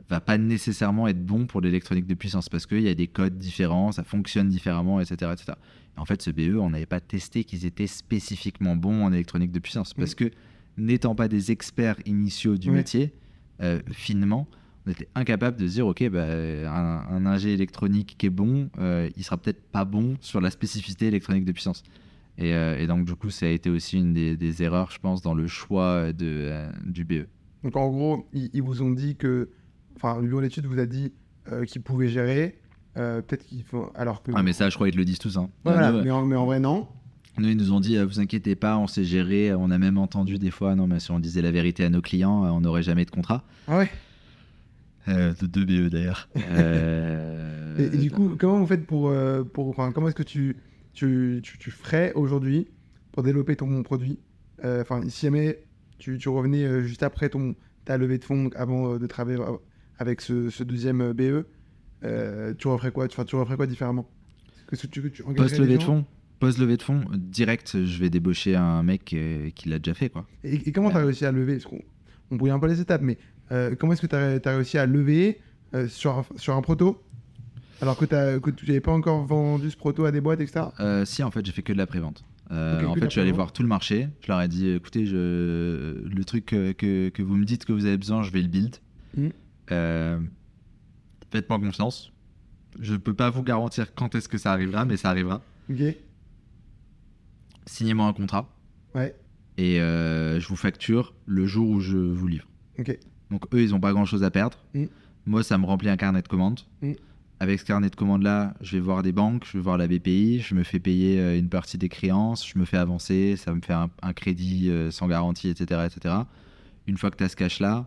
va pas nécessairement être bon pour l'électronique de puissance parce qu'il y a des codes différents, ça fonctionne différemment, etc. etc. Et en fait, ce BE, on n'avait pas testé qu'ils étaient spécifiquement bons en électronique de puissance parce que n'étant pas des experts initiaux du métier, euh, finement, on était incapable de dire, ok, bah, un, un ingé électronique qui est bon, euh, il sera peut-être pas bon sur la spécificité électronique de puissance. Et, euh, et donc, du coup, ça a été aussi une des, des erreurs, je pense, dans le choix de, euh, du BE. Donc en gros, ils, ils vous ont dit que, enfin, le bureau d'études vous a dit euh, qu'ils pouvaient gérer. Peut-être qu'ils font, alors que. Ah, mais ça, je crois qu'ils te le disent tous. Hein. Voilà, mais, en, mais en vrai non. Nous, ils nous ont dit, euh, vous inquiétez pas, on sait gérer. On a même entendu des fois, non, mais si on disait la vérité à nos clients, euh, on n'aurait jamais de contrat. Ah ouais. Euh, de deux BE d'ailleurs. Euh, Et, et du coup, comment vous faites pour, euh, pour, enfin, comment est-ce que tu, tu, tu, tu ferais aujourd'hui pour développer ton produit Euh, Enfin, si jamais tu, tu revenais juste après ton ta levée de fonds, avant de travailler avec ce, ce deuxième BE, euh, tu referais quoi Enfin, tu referais quoi différemment? Que tu, que tu engagerais Post levée des de fonds, post levée de fonds, direct, je vais débaucher un mec qui l'a déjà fait, quoi. Et, et comment tu as réussi à lever? Parce qu'on on brouille un peu les étapes, mais comment est-ce que tu as, réussi à lever euh, sur, un, sur un proto? Alors que, tu n'avais pas encore vendu ce proto à des boîtes, etc. Euh, si, en fait, j'ai fait que de la prévente. Euh, en fait, je suis allé voir tout le marché. Je leur ai dit, écoutez, je... le truc que, que, que vous me dites que vous avez besoin, je vais le build. Euh, Faites-moi confiance. Je peux pas vous garantir quand est-ce que ça arrivera, mais ça arrivera. Ok Signez-moi un contrat Ouais, et euh, je vous facture le jour où je vous livre. ok. Donc eux, ils n'ont pas grand-chose à perdre. Mhm. Moi, ça me remplit un carnet de commandes. Mhm. Avec ce carnet de commandes-là, je vais voir des banques, je vais voir la BPI, je me fais payer euh, une partie des créances, je me fais avancer, ça me fait un, un crédit euh, sans garantie, etc., etc. Une fois que tu as ce cash-là,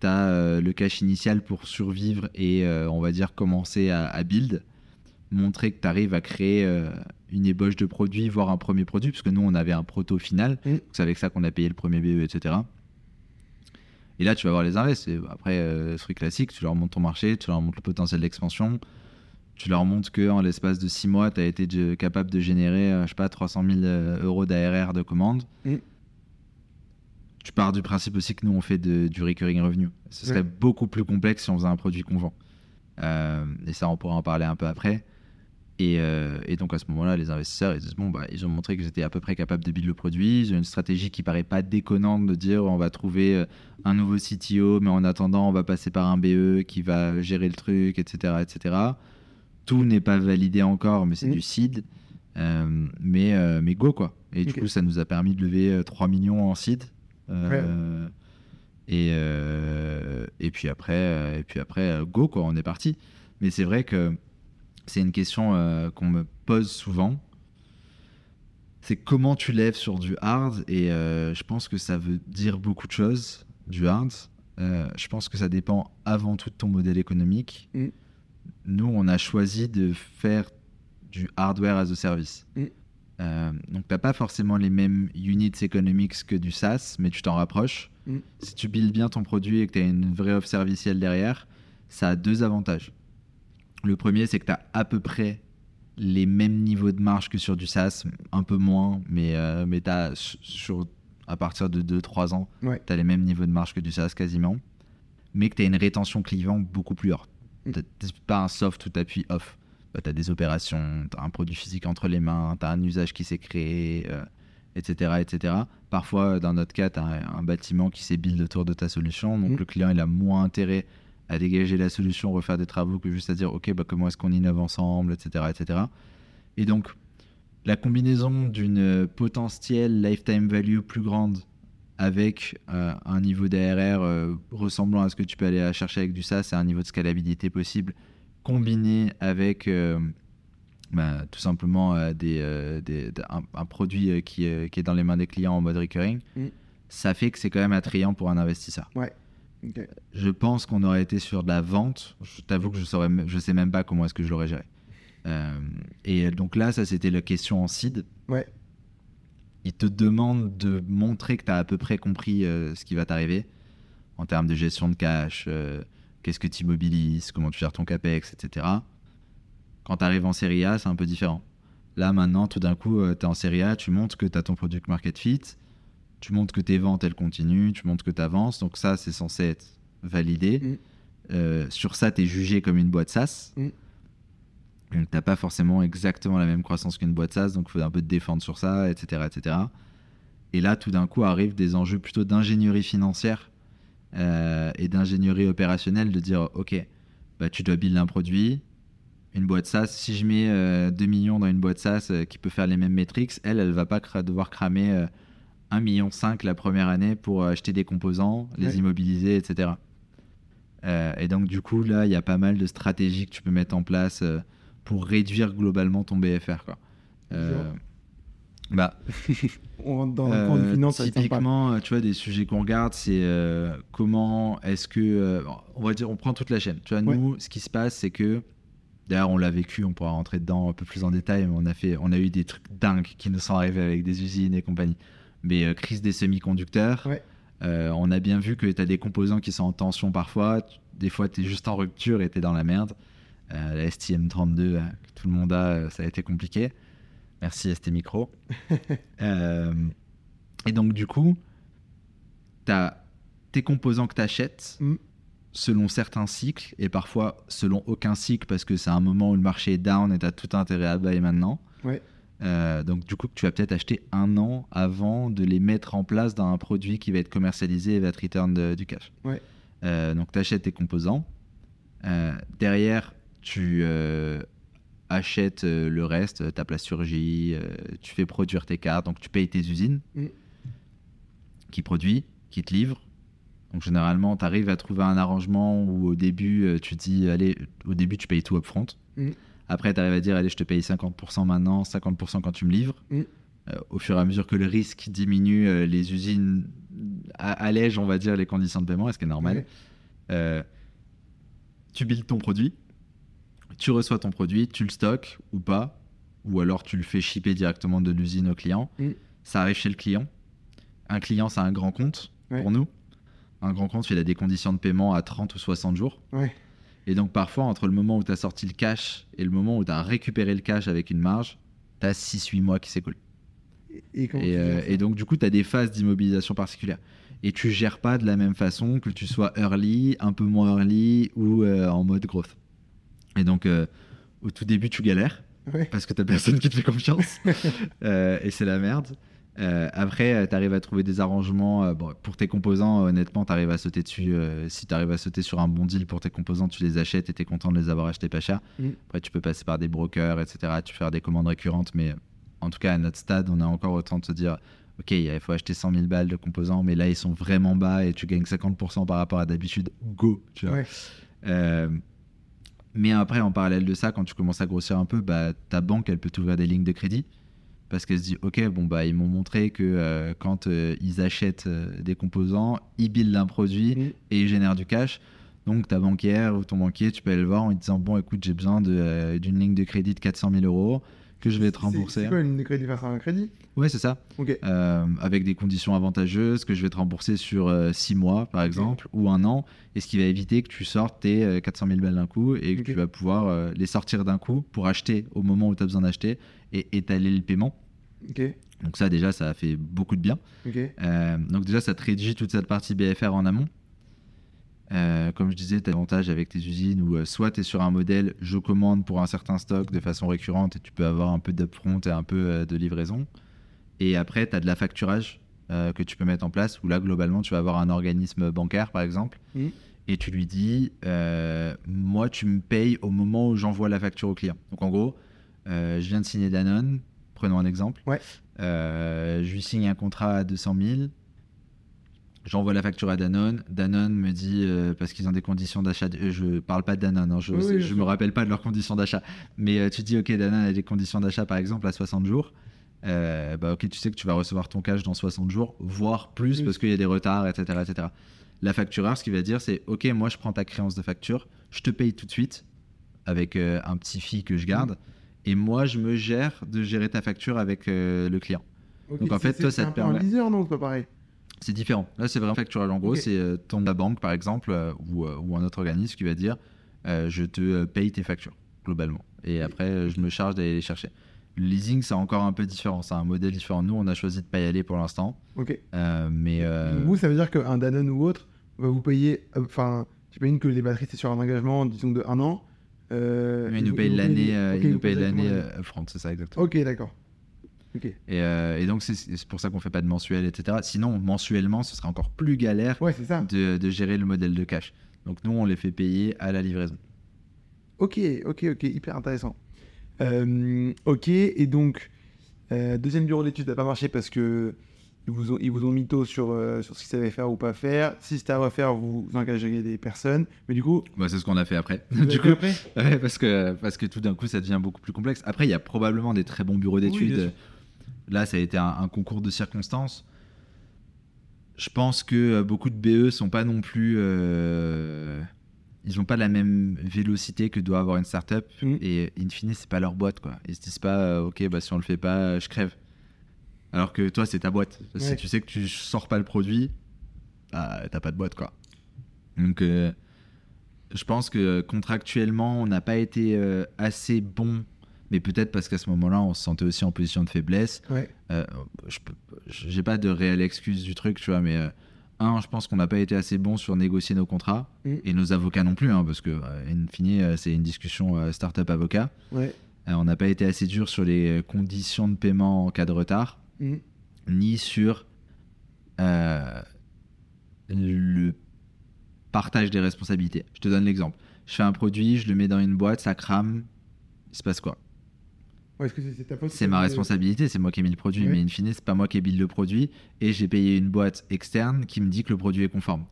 tu as le cash initial pour survivre et, euh, on va dire, commencer à, à build. Montrer que tu arrives à créer euh, une ébauche de produit, voire un premier produit, parce que nous, on avait un proto final. Donc, C'est avec ça qu'on a payé le premier BE, etc. Et là, tu vas voir les invests. Et après, euh, ce truc classique, tu leur montres ton marché, tu leur montres le potentiel d'expansion. Tu leur montres qu'en l'espace de 6 mois, tu as été de- capable de générer, euh, je sais pas, 300 000 euh, euros d'ARR de commandes. Mm. tu pars du principe aussi que nous, on fait de- du recurring revenue. Ce serait beaucoup plus complexe si on faisait un produit qu'on vend. Euh, et ça, on pourra en parler un peu après. Et, euh, et donc à ce moment-là, les investisseurs, ils disent bon, bah, ils ont montré que j'étais à peu près capable de build le produit. Ils ont une stratégie qui paraît pas déconnante de dire on va trouver euh, un nouveau CTO, mais en attendant, on va passer par un BE qui va gérer le truc, etc. etc. Tout n'est pas validé encore, mais c'est Mhm. du seed. Euh, mais, euh, mais go quoi. Et du coup, ça nous a permis de lever euh, 3 millions en seed. Et, et puis après, et puis après go quoi, on est parti. Mais c'est vrai que c'est une question euh, qu'on me pose souvent. C'est comment tu lèves sur du hard et euh, je pense que ça veut dire beaucoup de choses du hard. Euh, je pense que ça dépend avant tout de ton modèle économique. Mm. Nous, on a choisi de faire du hardware as a service. Mm. Donc, tu n'as pas forcément les mêmes units economics que du SaaS, mais tu t'en rapproches. Mm. Si tu builds bien ton produit et que tu as une vraie offre servicielle derrière, ça a deux avantages. Le premier, c'est que tu as à peu près les mêmes niveaux de marge que sur du SaaS, un peu moins, mais, euh, mais t'as sur, à partir de 2-3 ans, Ouais. tu as les mêmes niveaux de marge que du SaaS quasiment, mais que tu as une rétention client beaucoup plus haute. Mm. Tu pas un soft où tu appuies off. tu as des opérations, tu as un produit physique entre les mains, tu as un usage qui s'est créé, euh, etc., etc. Parfois, dans notre cas, tu as un, un bâtiment qui s'est build autour de ta solution, donc Mm. le client il a moins intérêt à dégager la solution, refaire des travaux que juste à dire ok bah, comment est-ce qu'on innove ensemble, etc., etc. Et donc la combinaison d'une potentielle lifetime value plus grande avec euh, un niveau d'ARR euh, ressemblant à ce que tu peux aller chercher avec du SaaS et un niveau de scalabilité possible, combiné avec euh, bah, tout simplement des, des- un, un produit qui, qui est dans les mains des clients en mode recurring, Mm. ça fait que c'est quand même attrayant pour un investisseur. Je pense qu'on aurait été sur de la vente. Je t'avoue que je saurais, je sais même pas comment est-ce que je l'aurais géré. Euh, et donc là, ça c'était la question en seed. Ouais. Il te demande de montrer que tu as à peu près compris euh, ce qui va t'arriver en termes de gestion de cash, euh, qu'est-ce que tu immobilises, comment tu gères ton capex, etc. Quand tu arrives en série A, c'est un peu différent. Là maintenant, tout d'un coup, tu es en série A, tu montres que tu as ton product market fit, tu montres que tes ventes elles continuent, tu montres que tu avances. Donc ça, c'est censé être validé. Mm. Euh, sur ça, tu es jugé comme une boîte SaaS. Mm. Donc t'as pas forcément exactement la même croissance qu'une boîte SaaS, donc il faut un peu te défendre sur ça, etc. etc. Et là, tout d'un coup, arrivent des enjeux plutôt d'ingénierie financière euh, et d'ingénierie opérationnelle, de dire, ok, bah, tu dois build un produit, une boîte SaaS, si je mets euh, 2 millions dans une boîte SaaS euh, qui peut faire les mêmes métriques, elle, elle va pas cra- devoir cramer 1,5 million la première année pour acheter des composants, les Ouais. immobiliser, etc. Euh, et donc, du coup, là, il y a pas mal de stratégies que tu peux mettre en place euh, pour réduire globalement ton BFR. Quoi. Euh, bah, On rentre dans le finance, typiquement, tu vois, des sujets qu'on regarde, c'est comment est-ce que, on va dire, on prend toute la chaîne. Tu vois, Ouais. nous, ce qui se passe, c'est que, d'ailleurs, on l'a vécu, on pourra rentrer dedans un peu plus en détail, mais on a fait, on a eu des trucs dingues qui nous sont arrivés avec des usines et compagnie. Mais euh, crise des semi-conducteurs, Ouais. euh, on a bien vu que tu as des composants qui sont en tension parfois. Des fois, tu es juste en rupture et tu es dans la merde. Euh, la STM32, euh, que tout le monde a, ça a été compliqué. Merci ST Micro. Et donc, du coup, tu as tes composants que tu achètes Mm. selon certains cycles et parfois selon aucun cycle parce que c'est un moment où le marché est down et tu as tout intérêt à buy maintenant. Ouais. Euh, donc, du coup, que tu vas peut-être acheter un an avant de les mettre en place dans un produit qui va être commercialisé et va te return de- du cash. Ouais. Euh, donc, tu achètes tes composants. Euh, derrière, tu achètes le reste, ta plasturgie, tu fais produire tes cartes, donc tu payes tes usines Mm. qui produit, qui te livrent. Donc généralement, tu arrives à trouver un arrangement où au début, tu dis, allez, au début, tu payes tout upfront. Mm. Après, tu arrives à dire, allez, je te paye 50% maintenant, 50% quand tu me livres. Mm. Euh, au fur et à mesure que le risque diminue, euh, les usines allègent, on va dire, les conditions de paiement, ce qui est normal. Euh, tu builds ton produit, tu reçois ton produit, tu le stockes ou pas, ou alors tu le fais shipper directement de l'usine au client. Mm. Ça arrive chez le client. Un client, c'est un grand compte pour nous. Un grand compte, il a des conditions de paiement à 30 ou 60 jours. Ouais. Et donc parfois, entre le moment où tu as sorti le cash et le moment où tu as récupéré le cash avec une marge, tu as 6-8 mois qui s'écoulent. Et, euh, et donc, du coup, tu as des phases d'immobilisation particulières. Et tu gères pas de la même façon que tu sois early, un peu moins early ou euh, en mode growth. Et donc, euh, au tout début, tu galères Ouais. parce que t'as personne qui te fait confiance. Et c'est la merde. Euh, après, tu arrives à trouver des arrangements. euh, bon, pour tes composants, honnêtement, tu arrives à sauter dessus. euh, si tu arrives à sauter sur un bon deal pour tes composants, tu les achètes et tu es content de les avoir achetés pas cher. Mm. Après, tu peux passer par des brokers, etc. Tu peux faire des commandes récurrentes. Mais euh, en tout cas, à notre stade, on a encore autant de se dire Ok, il faut acheter 100 000 balles de composants, mais là, ils sont vraiment bas et tu gagnes 50% par rapport à d'habitude. Go tu vois. Ouais. Euh, mais après, en parallèle de ça, quand tu commences à grossir un peu, bah, ta banque, elle peut t'ouvrir des lignes de crédit. Parce qu'elle se dit, OK, bon, bah, ils m'ont montré que euh, quand euh, ils achètent euh, des composants, ils buildent un produit Mm. et ils génèrent du cash. Donc, ta banquière ou ton banquier, tu peux aller le voir en lui disant, bon, écoute, j'ai besoin d'une ligne de crédit de 400 000 euros que je vais te rembourser. C'est quoi une ligne de crédit face à un crédit? Ouais, c'est ça. Ok. Euh, avec des conditions avantageuses que je vais te rembourser sur 6 mois, par exemple, ou un an, et ce qui va éviter que tu sortes tes euh, 400 000 balles d'un coup et que tu vas pouvoir les sortir d'un coup pour acheter au moment où tu as besoin d'acheter et étaler le paiement. Ok. Donc ça déjà, ça a fait beaucoup de bien. Ok. Euh, donc déjà, ça te réduit toute cette partie BFR en amont. Euh, comme je disais, tu as l'avantage avec tes usines où euh, soit tu es sur un modèle, je commande pour un certain stock de façon récurrente et tu peux avoir un peu d'upfront et un peu de livraison. Et après, tu as de la facturage que tu peux mettre en place où là, globalement, tu vas avoir un organisme bancaire, par exemple, Mhm. et tu lui dis, moi, tu me payes au moment où j'envoie la facture au client. Donc en gros, je viens de signer Danone, prenons un exemple. Ouais. Euh, je lui signe un contrat à 200 000. J'envoie la facture à Danone. Danone me dit, euh, parce qu'ils ont des conditions d'achat, de- euh, je parle pas de Danone, hein, je Oui, oui, je bien me rappelle pas de leurs conditions d'achat. Mais euh, tu dis, ok, Danone a des conditions d'achat par exemple à 60 jours. Euh, bah ok, tu sais que tu vas recevoir ton cash dans 60 jours, voire plus parce qu'il y a des retards, etc., etc. La factureur, ce qu'il va dire, c'est ok, moi je prends ta créance de facture, je te paye tout de suite avec euh, un petit fee que je garde, et moi je me gère de gérer ta facture avec euh, le client. Donc, en fait, c'est- toi, c'est ça te un peu un permet- non C'est pas pareil? C'est différent. Là, c'est vraiment factural. En gros, c'est euh, ton la banque, par exemple, euh, ou, ou un autre organisme qui va dire je te paye tes factures, globalement. Et après, je me charge d'aller les chercher. Le leasing, c'est encore un peu différent. C'est un modèle différent. Nous, on a choisi de pas y aller pour l'instant. Ok. Mais Vous, ça veut dire qu'un Danone ou autre va vous payer. Enfin, j'imagine que les batteries, c'est sur un engagement, disons, de un an. Euh, il nous paye l'année, il nous paye l'année upfront, c'est ça exactement. Ok, d'accord. Ok. Et, euh, et donc, c'est- pour ça qu'on fait pas de mensuel, etc. Sinon, mensuellement, ce serait encore plus galère Ouais, c'est ça. de, de gérer le modèle de cash. Donc, nous, on les fait payer à la livraison. Ok, ok, ok, hyper intéressant. Euh, ok, et donc, euh, deuxième bureau d'études n'a pas marché parce que ils vous ont, ils vous ont mytho sur, euh, sur ce qu'ils savaient faire ou pas faire. Si c'était à refaire, vous engageriez des personnes. Mais du coup, Bah, c'est ce qu'on a fait après. du coup, après Ouais, parce que, parce que tout d'un coup, ça devient beaucoup plus complexe. Après, il y a probablement des très bons bureaux d'études. Là, ça a été un, un concours de circonstances. Je pense que euh, beaucoup de BE sont pas non plus. euh, ils n'ont pas la même vélocité que doit avoir une startup. Mm. Et in fine, c'est pas leur boîte. Quoi. Ils se disent pas, ok, bah, si on le fait pas, je crève. Alors que toi, c'est ta boîte. Si Ouais. tu sais que tu sors pas le produit, bah, t'as pas de boîte. quoi. Donc. euh, je pense que contractuellement, on n'a pas été euh, assez bon, mais peut-être parce qu'à ce moment-là, on se sentait aussi en position de faiblesse. Ouais. Euh, je j'ai pas de réelle excuse du truc, tu vois, mais un, je pense qu'on n'a pas été assez bon sur négocier nos contrats Mm. et nos avocats non plus, hein, parce que in fine, c'est une discussion startup avocat. Ouais. Euh, on n'a pas été assez dur sur les conditions de paiement en cas de retard Mhm. ni sur euh, le partage des responsabilités. Je te donne l'exemple. Je fais un produit, je le mets dans une boîte, ça crame, il se passe quoi? Ouais, c'est ma responsabilité, c'est moi qui ai mis le produit, Ouais. mais in fine, c'est pas moi qui ai build le produit et j'ai payé une boîte externe qui me dit que le produit est conforme.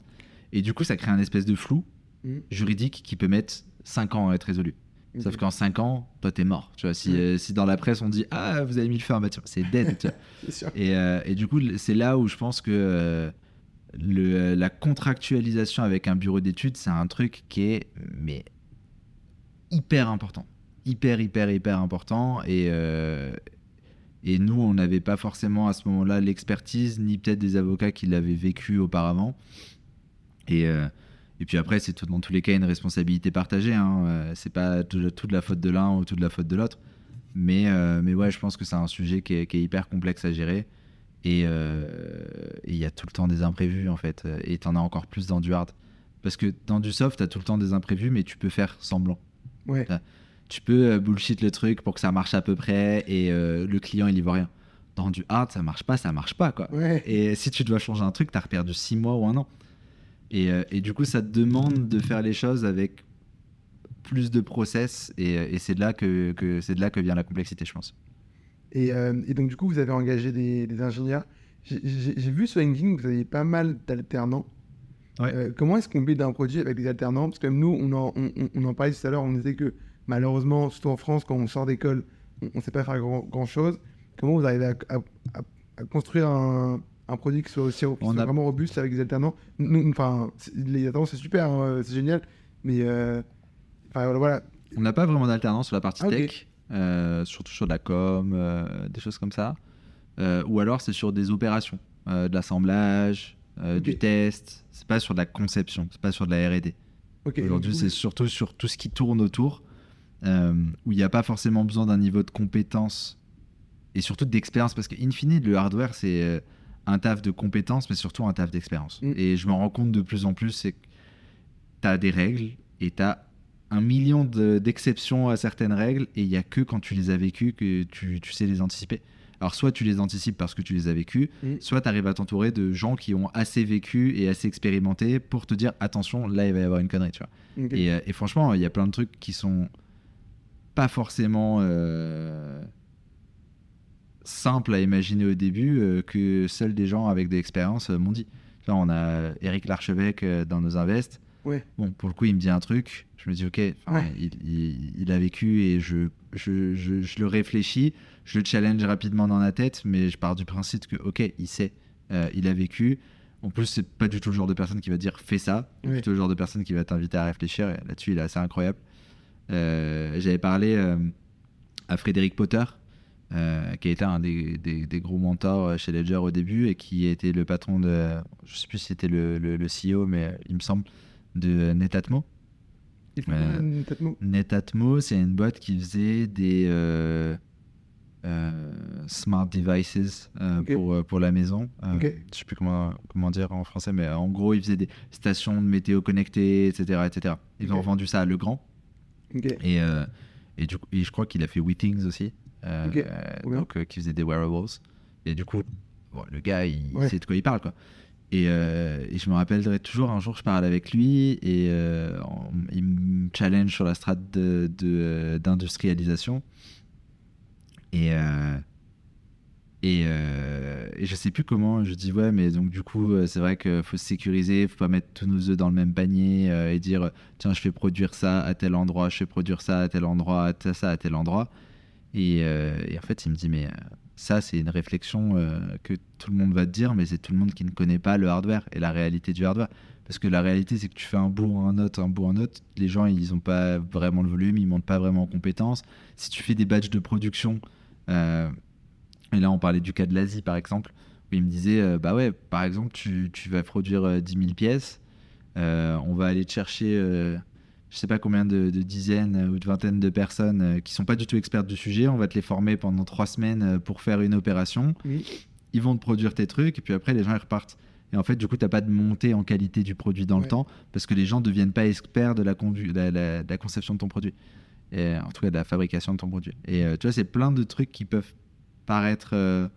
Et du coup, ça crée un espèce de flou Mhm. juridique qui peut mettre 5 ans à être résolu. Ok. Sauf qu'en 5 ans, toi, t'es mort. Tu vois, si, euh, si dans la presse on dit Ah, vous avez mis le feu à un bâtiment, c'est dead. tu vois. C'est sûr. Et, euh, et du coup, c'est là où je pense que euh, le- la contractualisation avec un bureau d'études, c'est un truc qui est mais hyper important. Hyper, hyper, hyper important. Et, euh, et nous, on n'avait pas forcément à ce moment-là l'expertise, ni peut-être des avocats qui l'avaient vécu auparavant. Et, et puis après, c'est dans tous les cas une responsabilité partagée. Hein. Euh, C'est pas tout- toute la faute de l'un ou toute la faute de l'autre. Mais, euh, mais ouais, je pense que c'est un sujet qui est, qui est, hyper complexe à gérer. Et il y a tout le temps des imprévus, en fait. Et tu en as encore plus dans du hard. Parce que dans du soft, tu as tout le temps des imprévus, mais tu peux faire semblant. Ouais. Tu peux bullshit le truc pour que ça marche à peu près et le client, il y voit rien. Dans du hard, ça marche pas, ça marche pas, quoi. Ouais. Et si tu dois changer un truc, tu as perdu 6 mois ou un an. Et, et, du coup, ça te demande de faire les choses avec plus de process et, et c'est de là que, que c'est de là que vient la complexité, je pense. Et, euh, et donc du coup, vous avez engagé des, des ingénieurs. J'ai vu sur LinkedIn que vous aviez pas mal d'alternants. Ouais. Euh, comment est-ce qu'on build un produit avec des alternants? Parce que même nous, on en, on, on en parlait tout à l'heure, on disait que malheureusement, surtout en France, quand on sort d'école, on ne sait pas faire grand, grand, chose. Comment vous arrivez à, à, à, à construire un, un, produit qui soit aussi qui soit a... vraiment robuste avec des alternants Enfin, les alternants, c'est super, hein, c'est génial, mais euh, voilà. On n'a pas vraiment d'alternance sur la partie Ah, tech, euh, surtout sur de la com, euh, des choses comme ça. Ou alors c'est sur des opérations, de l'assemblage, du test. C'est pas sur de la conception, c'est pas sur de la R&D. Aujourd'hui, c'est surtout sur tout ce qui tourne autour, où il n'y a pas forcément besoin d'un niveau de compétence et surtout d'expérience, parce fine, le hardware, c'est un taf de compétences, mais surtout un taf d'expérience. Mm. Et je me rends compte de plus en plus, c'est que tu as des règles et tu as un million de- d'exceptions à certaines règles, et il n'y a que quand tu les as vécues que tu, tu sais les anticiper. Alors, soit tu les anticipes parce que tu les as vécues, Mm. soit tu arrives à t'entourer de gens qui ont assez vécu et assez expérimenté pour te dire attention, là, il va y avoir une connerie, tu vois. Et, euh, et franchement, il y a plein de trucs qui sont pas forcément euh, simples à imaginer au début euh, que seuls des gens avec de l'expérience euh, m'ont dit. Là, on a Eric Larchevêque euh, dans nos invests. Ouais. Bon, pour le coup, il me dit un truc. Je me dis, ok, Ouais. il, il- il a vécu et je, je, je, je le réfléchis, je le challenge rapidement dans la tête, mais je pars du principe que, ok, il sait, euh, il a vécu. En plus, c'est pas du tout le genre de personne qui va dire fais ça, c'est Ouais. plutôt le genre de personne qui va t'inviter à réfléchir. Là-dessus, il est assez incroyable. Euh, J'avais parlé euh, à Frédéric Potter, euh, qui a été un des, des- des gros mentors euh, chez Ledger au début et qui était le patron de, je sais plus si c'était le, le, le CEO, mais euh, il me semble, de Netatmo. Euh. Netatmo, c'est une boîte qui faisait des euh, smart devices pour, pour la maison. Je sais plus comment, comment dire en français, mais en gros, ils faisaient des stations de météo connectées, etc. etc. Ils ont vendu ça à Legrand. Et, et, du et je crois qu'il a fait Withings aussi. Euh, donc, euh, qui faisait des wearables. Et du coup, bon, le gars, il Ouais. sait de quoi il parle. Quoi. Et, euh, et je me rappellerai toujours, un jour, je parle avec lui et euh, on- il me challenge sur la strate de- de, d'industrialisation. Et, euh, et, et je sais plus comment, je dis ouais, mais donc du coup, c'est vrai qu'il faut se sécuriser, faut pas mettre tous nos œufs dans le même panier et dire tiens, je fais produire ça à tel endroit, je fais produire ça à tel endroit, ça à tel endroit. Et, euh, et en fait, il me dit mais euh, ça, c'est une réflexion euh, que tout le monde va te dire, mais c'est tout le monde qui ne connaît pas le hardware et la réalité du hardware. Parce que la réalité, c'est que tu fais un bout en note, un bout en note, les gens, ils n'ont pas vraiment le volume, ils montent pas vraiment en compétences. Si tu fais des batchs de production, et là, on parlait du cas de l'Asie, par exemple, où il me disait, bah ouais, par exemple, tu, tu vas produire euh, 10 000 pièces, on va aller te chercher, je sais pas combien de, de dizaines euh, ou de vingtaines de personnes euh, qui sont pas du tout expertes du sujet, on va te les former pendant trois semaines euh, pour faire une opération, Oui. ils vont te produire tes trucs, et puis après, les gens, ils repartent. Et en fait, du coup, t'as pas de montée en qualité du produit dans Ouais. le temps, parce que les gens deviennent pas experts de la, condu- la- la- de la conception de ton produit. Et, en tout cas, de la fabrication de ton produit. Et euh, tu vois, c'est plein de trucs qui peuvent paraître euh,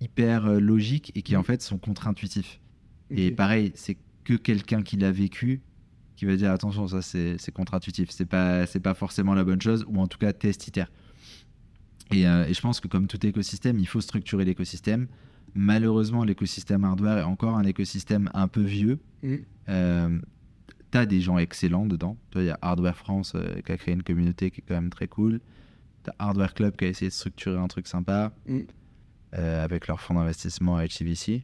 hyper euh, logiques et qui en fait sont contre-intuitifs. Et pareil, c'est que quelqu'un qui l'a vécu qui va dire attention, ça c'est contre-intuitif, c'est pas, c'est pas forcément la bonne chose, ou en tout cas test iter. Et, euh, et je pense que comme tout écosystème, il faut structurer l'écosystème. Malheureusement, l'écosystème hardware est encore un écosystème un peu vieux. Mhm. Euh, T'as des gens excellents dedans. Il y a Hardware France euh, qui a créé une communauté qui est quand même très cool. T'as Hardware Club qui a essayé de structurer un truc sympa Mhm. euh, avec leur fonds d'investissement HCVC.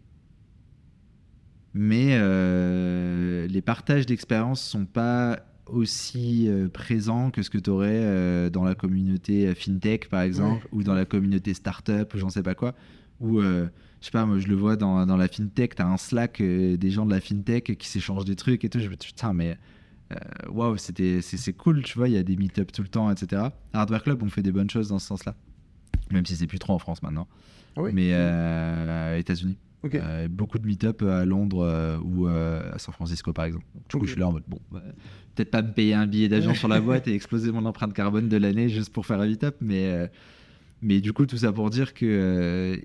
Mais euh, les partages d'expériences sont pas aussi euh, présents que ce que tu aurais dans la communauté euh, fintech par exemple ou dans la communauté startup ou j'en sais pas quoi ou euh, je sais pas moi je le vois dans, dans la fintech tu as un Slack euh, des gens de la fintech qui s'échangent des trucs et tout je me dis putain mais euh, waouh, c'était c'est cool, tu vois, il y a des meet-up tout le temps, etc. Hardware Club, on fait des bonnes choses dans ce sens-là. Même si c'est plus trop en France maintenant. Oui Mais euh, aux États-Unis. Euh, beaucoup de meet-up à Londres euh, ou euh, à San Francisco, par exemple. Du coup, je suis là en mode, bon, bah, peut-être pas me payer un billet d'avion sur la boîte et exploser mon empreinte carbone de l'année juste pour faire un meet-up, mais, euh, mais du coup, tout ça pour dire que euh,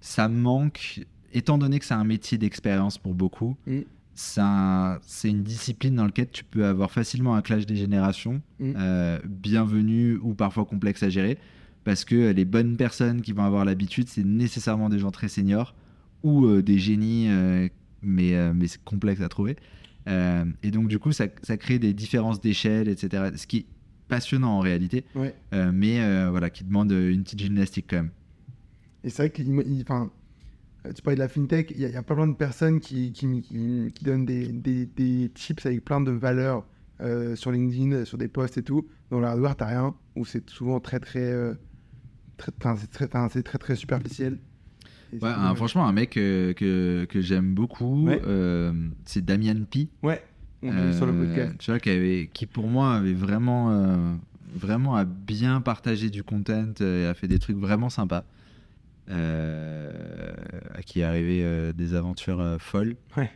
ça manque, étant donné que c'est un métier d'expérience pour beaucoup, Mm. c'est un- c'est une discipline dans laquelle tu peux avoir facilement un clash des générations, Mm. euh, bienvenu ou parfois complexe à gérer, parce que les bonnes personnes qui vont avoir l'habitude, c'est nécessairement des gens très seniors ou euh, des génies, euh, mais, euh, mais c'est complexe à trouver. Euh, et donc, du coup, ça, ça crée des différences d'échelle, etc. Ce qui est passionnant en réalité, Ouais. euh, mais euh, voilà, qui demande une petite gymnastique quand même. Et c'est vrai euh, tu parlais de la fintech, il y, y a pas plein de personnes qui, qui, qui- qui donnent des, des, des tips avec plein de valeurs euh, sur LinkedIn, sur des posts et tout. Dans le hardware, t'as rien, ou c'est souvent très très, euh, très, très, superficiel. Ouais, un- franchement, un mec euh, que, que j'aime beaucoup, Ouais. euh, c'est Damian Pi. Ouais, on l'a vu sur le Euh, podcast. Tu vois, qui, avait, qui pour moi avait vraiment, euh, vraiment a bien partagé du content euh, et a fait des trucs vraiment sympas. Euh, à qui est arrivé euh, des aventures euh, folles. Ouais.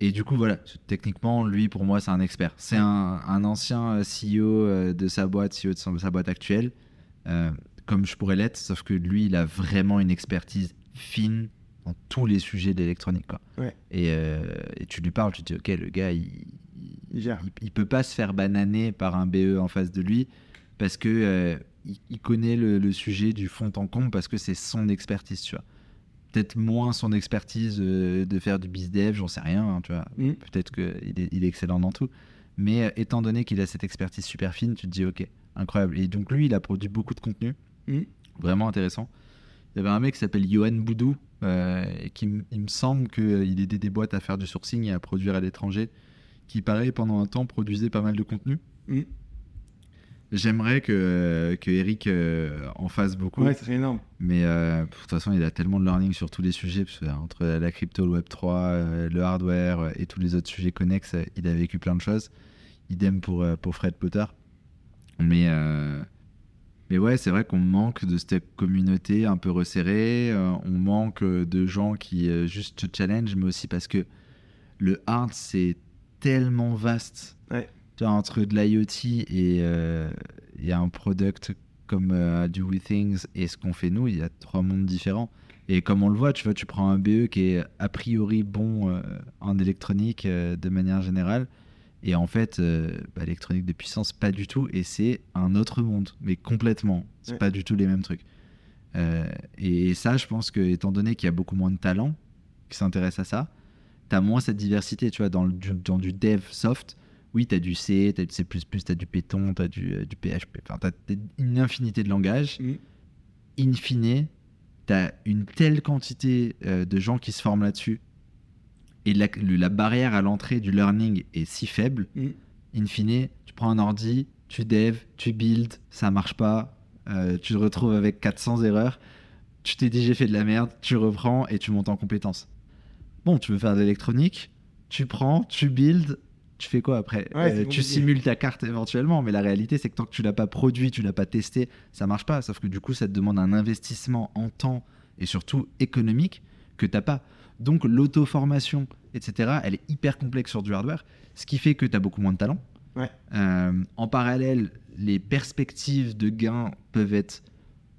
Et du coup, voilà, techniquement, lui, pour moi, c'est un expert. C'est un, un ancien euh, CEO euh, de sa boîte, CEO de sa boîte actuelle, euh, comme je pourrais l'être, sauf que lui, il a vraiment une expertise fine dans tous les sujets d'électronique. quoi. Ouais. Et, euh, et tu lui parles, tu te dis, ok, le gars, il, Il gère. il, il peut pas se faire bananer par un BE en face de lui parce que euh, il, il connaît le, le sujet du fond en comble parce que c'est son expertise, tu vois. Peut-être moins son expertise euh, de faire du bizdev, j'en sais rien, hein, tu vois. Mm. Peut-être qu'il est, il est excellent dans tout. Mais étant donné qu'il a cette expertise super fine, tu te dis, ok, incroyable. Et donc lui, il a produit beaucoup de contenu, Mm. vraiment intéressant. Il y avait un mec qui s'appelle Johan Boudou, euh, et qui m- il me semble qu'il aidait des boîtes à faire du sourcing et à produire à l'étranger, qui pareil pendant un temps produisait pas mal de contenu. Mm. J'aimerais que, que Eric euh, en fasse beaucoup, Ouais, serait énorme. mais euh, de toute façon il a tellement de learning sur tous les sujets, parce que, euh, entre la crypto, le Web 3, euh, le hardware euh, et tous les autres sujets connexes, euh, il a vécu plein de choses. Idem pour, euh, pour Fred Potter. Mais, euh, mais ouais, c'est vrai qu'on manque de cette communauté un peu resserrée. euh, on manque euh, de gens qui euh, juste te challenge, mais aussi parce que le hard, c'est tellement vaste. Ouais. Tu vois, entre de l'IoT et, euh, et un product comme Do We Things et ce qu'on fait nous, il y a trois mondes différents. Et comme on le voit, tu vois, tu prends un BE qui est a priori bon en électronique de manière générale, et en fait, euh, bah, l'électronique de puissance, pas du tout, et c'est un autre monde, mais complètement. C'est Ouais. pas du tout les mêmes trucs. Euh, et ça, je pense que, étant donné qu'il y a beaucoup moins de talents qui s'intéressent à ça, tu as moins cette diversité, tu vois, dans, le- du, dans du dev soft. Oui, tu as du C, tu as du C++, tu as du Python, tu as du, euh, du PHP, enfin, tu as une infinité de langages. Mm. In fine, tu as une telle quantité euh, de gens qui se forment là-dessus, et la, barrière à l'entrée du learning est si faible. Mm. In fine, tu prends un ordi, tu dev, tu build, ça marche pas, euh, tu te retrouves avec 400 erreurs, tu t'es dit j'ai fait de la merde, tu reprends et tu montes en compétence. Bon, tu veux faire de l'électronique, tu prends, tu build, tu fais quoi après? Ouais, Euh, Tu simules ta carte éventuellement, mais la réalité c'est que tant que tu l'as pas produit, tu l'as pas testé, ça marche pas. Sauf que du coup, ça te demande un investissement en temps et surtout économique que t'as pas. Donc l'auto-formation, etc., elle est hyper complexe sur du hardware, ce qui fait que tu as beaucoup moins de talent. Ouais. Euh, en parallèle, les perspectives de gains peuvent être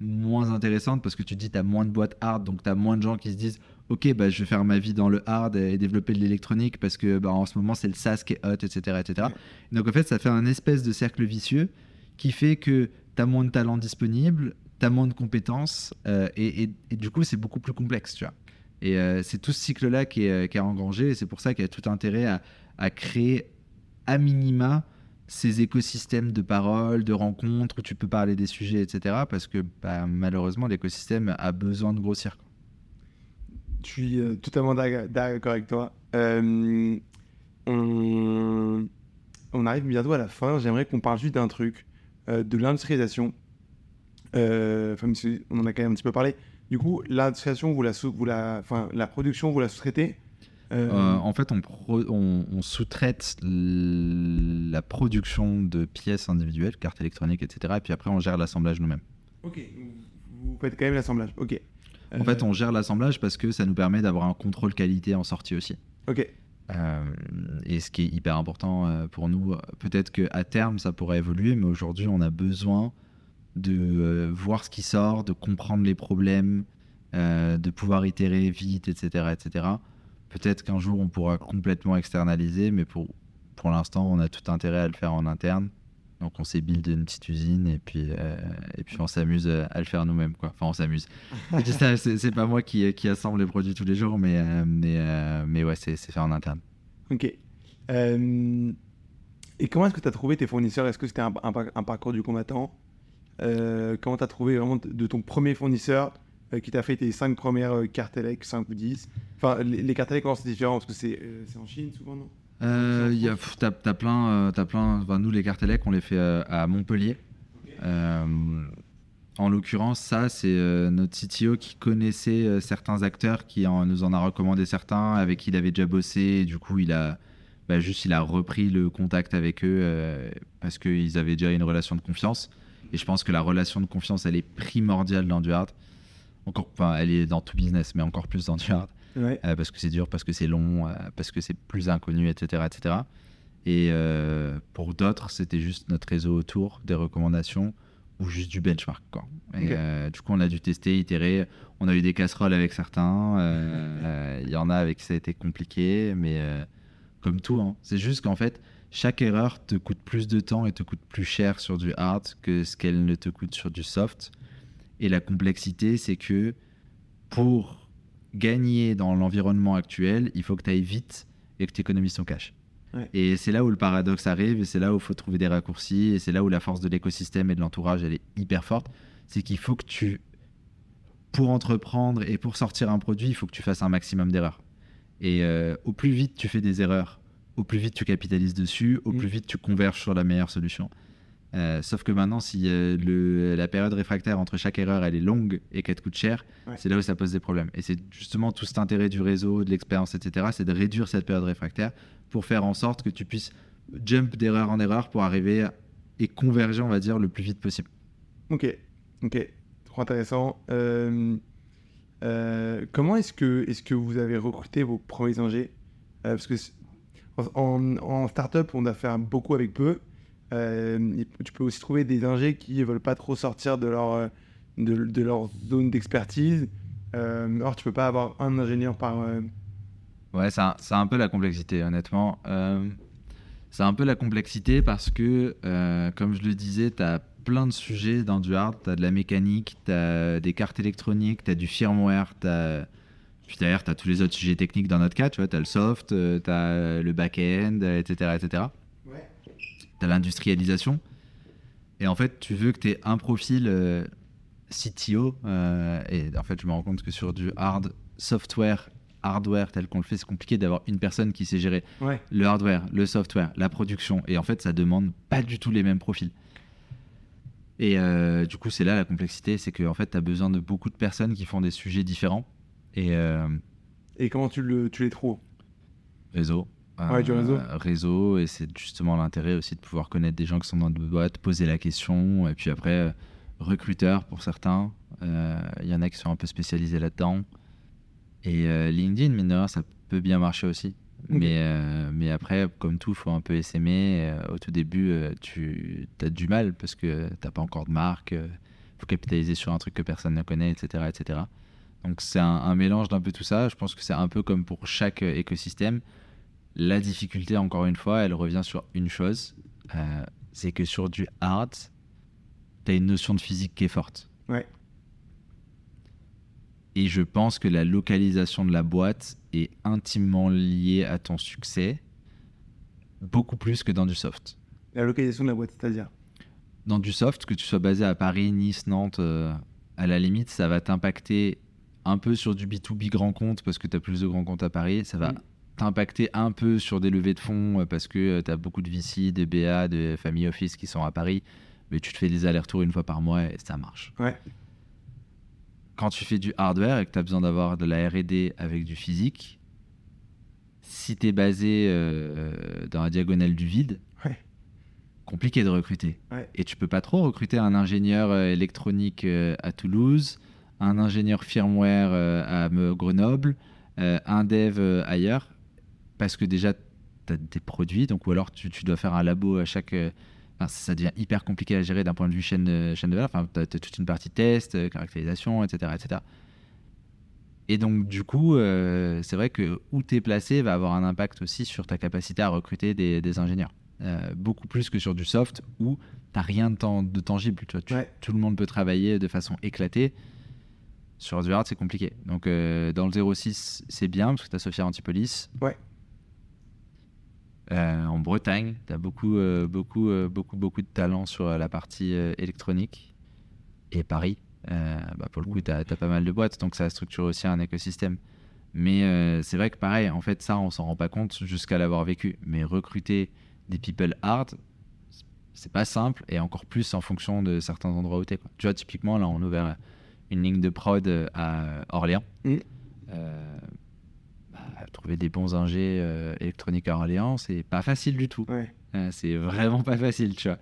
moins intéressantes parce que tu te dis tu as moins de boîtes hard, donc tu as moins de gens qui se disent ok, bah, je vais faire ma vie dans le hard et développer de l'électronique parce que bah, en ce moment c'est le SaaS qui est hot, etc. etc. Ouais. Donc en fait, ça fait un espèce de cercle vicieux qui fait que tu as moins de talent disponible, tu as moins de compétences euh, et, et- et du coup c'est beaucoup plus complexe, tu vois. Et euh, c'est tout ce cycle-là qui est, euh, qui est engrangé et c'est pour ça qu'il y a tout intérêt à, créer à minima ces écosystèmes de paroles, de rencontres où tu peux parler des sujets, etc. Parce que bah, malheureusement, l'écosystème a besoin de grossir. Je suis euh, totalement d'ac- d'accord avec toi. Euh, on... arrive bientôt à la fin. J'aimerais qu'on parle juste d'un truc, de l'industrialisation. Enfin, on en a quand même un petit peu parlé. Du coup, l'industrialisation, vous la, vous la, enfin, la production, vous la sous-traitez Euh, en fait, on, on, sous-traite la production de pièces individuelles, cartes électroniques, etc. Et puis après, on gère l'assemblage nous-mêmes. Ok, vous faites quand même l'assemblage. Ok. En fait, on gère l'assemblage parce que ça nous permet d'avoir un contrôle qualité en sortie aussi. Ok. Euh, et ce qui est hyper important euh, pour nous, peut-être qu'à terme ça pourrait évoluer, mais aujourd'hui on a besoin de euh, voir ce qui sort, de comprendre les problèmes, de pouvoir itérer vite, etc. etc. Peut-être qu'un jour on pourra complètement externaliser, mais pour, pour l'instant on a tout intérêt à le faire en interne. Donc on s'est build une petite usine et puis, et puis on s'amuse à le faire nous-mêmes. Quoi. Enfin on s'amuse. c'est pas moi qui, qui assemble les produits tous les jours, mais, mais, mais ouais, c'est fait en interne. Ok. Euh, et comment est-ce que tu as trouvé tes fournisseurs? Est-ce que c'était un, parcours du combattant? euh, Comment tu as trouvé vraiment de ton premier fournisseur euh, qui t'a fait tes 5 premières cartes ELEC, 5 ou 10 Enfin, les, cartes ELEC, c'est différent? Parce que c'est en Chine souvent, non? Euh, y a, t'as, as plein, as plein nous les cartes ELEC on les fait à Montpellier. en l'occurrence, ça c'est notre CTO qui connaissait certains acteurs, qui nous en a recommandé certains, avec qui il avait déjà bossé. Et du coup, il a, bah, juste il a repris le contact avec eux euh, parce qu'ils avaient déjà une relation de confiance. Et je pense que la relation de confiance, elle est primordiale dans du hard. Encore, enfin, elle est dans tout business, mais encore plus dans du hard. Euh, parce que c'est dur, parce que c'est long, euh, parce que c'est plus inconnu, etc. etc. Et pour d'autres, c'était juste notre réseau autour, des recommandations ou juste du benchmark. Quoi. Et, du coup, on a dû tester, itérer. On a eu des casseroles avec certains. Il y en a avec qui ça a été compliqué, mais comme tout. Hein. C'est juste qu'en fait, chaque erreur te coûte plus de temps et te coûte plus cher sur du hard que ce qu'elle ne te coûte sur du soft. Et la complexité, c'est que pour gagner dans l'environnement actuel, il faut que tu ailles vite et que tu économises ton cash. Et c'est là où le paradoxe arrive, et c'est là où il faut trouver des raccourcis, et c'est là où la force de l'écosystème et de l'entourage, elle est hyper forte. C'est qu'il faut que tu, pour entreprendre et pour sortir un produit, il faut que tu fasses un maximum d'erreurs. Et euh, au plus vite tu fais des erreurs, au plus vite tu capitalises dessus, au mm. plus vite tu converges sur la meilleure solution. Euh, sauf que maintenant, si euh, le, la période réfractaire entre chaque erreur elle est longue et qu'elle te coûte cher, c'est là où ça pose des problèmes. Et c'est justement tout cet intérêt du réseau, de l'expérience, etc., c'est de réduire cette période réfractaire pour faire en sorte que tu puisses jump d'erreur en erreur pour arriver et converger, on va dire, le plus vite possible. Ok, ok, trop intéressant. Euh, comment est-ce que, est que vous avez recruté vos premiers ingés? Parce que en, startup, on a fait beaucoup avec peu. Euh, tu peux aussi trouver des ingés qui ne veulent pas trop sortir de leur, de, leur zone d'expertise. or, tu peux pas avoir un ingénieur par. Ouais, c'est un, un, peu la complexité, honnêtement. c'est un peu la complexité parce que, comme je le disais, tu as plein de sujets dans du hard. Tu as de la mécanique, tu as des cartes électroniques, tu as du firmware, tu as... Puis derrière, tu as tous les autres sujets techniques dans notre cas, tu vois, tu as le soft, euh, tu as le back-end, etc. etc. Ouais. Tu as l'industrialisation. Et en fait, tu veux que tu aies un profil euh, CTO. Euh, et en fait, je me rends compte que sur du hard software, hardware tel qu'on le fait, c'est compliqué d'avoir une personne qui sait gérer le hardware, le software, la production. Et en fait, ça demande pas du tout les mêmes profils. Et euh, du coup, c'est là la complexité, c'est qu'en fait, tu as besoin de beaucoup de personnes qui font des sujets différents. Et, euh, et comment tu, le, tu les trouves? Réseau. Ouais, du réseau. Euh, réseau, et c'est justement l'intérêt aussi de pouvoir connaître des gens qui sont dans notre boîte, poser la question, et puis après, recruteur pour certains. Il y en a qui sont un peu spécialisés là-dedans. Et LinkedIn, mine de rien, ça peut bien marcher aussi. Mais, euh, mais après, comme tout, il faut un peu essaimer. Euh, au tout début, euh, tu as du mal parce que tu n'as pas encore de marque. Il faut capitaliser sur un truc que personne ne connaît, etc. etc. Donc c'est un, mélange d'un peu tout ça. Je pense que c'est un peu comme pour chaque écosystème. La difficulté, encore une fois, elle revient sur une chose. c'est que sur du hard, tu as une notion de physique qui est forte. Ouais. Et je pense que la localisation de la boîte est intimement liée à ton succès, beaucoup plus que dans du soft. La localisation de la boîte, c'est-à-dire? Dans du soft, que tu sois basé à Paris, Nice, Nantes, euh, à la limite, ça va t'impacter un peu sur du B2B grand compte parce que tu as plus de grands comptes à Paris. Ça va t'impacter un peu sur des levées de fonds euh, parce que euh, tu as beaucoup de VC, de BA, de family office qui sont à Paris. Mais tu te fais des allers-retours une fois par mois et ça marche. Ouais quand tu fais du hardware et que tu as besoin d'avoir de la RD avec du physique, si tu es basé euh, dans la diagonale du vide, Ouais. compliqué de recruter. Ouais. Et tu peux pas trop recruter un ingénieur électronique à Toulouse, un ingénieur firmware euh, à Me- Grenoble, euh, un dev euh, ailleurs, parce que déjà, tu as des produits, donc ou alors tu, tu dois faire un labo à chaque... enfin, ça devient hyper compliqué à gérer d'un point de vue chaîne, chaîne de valeur. Enfin, tu as, toute une partie test, caractérisation, etc., etc. Et donc, du coup, euh, c'est vrai que où tu es placé va avoir un impact aussi sur ta capacité à recruter des, des ingénieurs. Euh, beaucoup plus que sur du soft où tu rien de, tan- de tangible. Tu vois. Tu- Ouais. Tout le monde peut travailler de façon éclatée. Sur du hard, c'est compliqué. Donc, euh, dans le 06, c'est bien parce que tu as Sophia Antipolis. Ouais. Euh, en Bretagne, tu as beaucoup, euh, beaucoup, beaucoup, beaucoup de talent sur la partie électronique. Et Paris, bah, pour le coup, tu as, pas mal de boîtes, donc ça structure aussi un écosystème. Mais c'est vrai que pareil, en fait, ça, on s'en rend pas compte jusqu'à l'avoir vécu. Mais recruter des people hard, c'est pas simple, et encore plus en fonction de certains endroits où tu es. Tu vois, typiquement, là, on a ouvert une ligne de prod euh, à Orléans. Mm. Euh, bah, trouver des bons ingés euh, électroniques à Orléans, c'est pas facile du tout. Ouais. C'est vraiment pas facile, tu vois.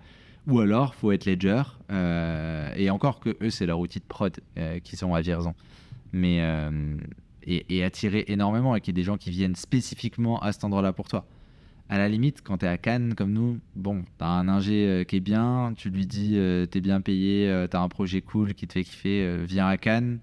Ou alors, faut être ledger. et encore que eux, c'est leur outil de prod qui sont à Vierzon. Mais et, et attirer énormément et qu'il y ait des gens qui viennent spécifiquement à cet endroit-là pour toi. À la limite, quand t'es à Cannes comme nous, bon, t'as un ingé euh, qui est bien, tu lui dis euh, t'es bien payé, euh, t'as un projet cool qui te fait kiffer, viens à Cannes.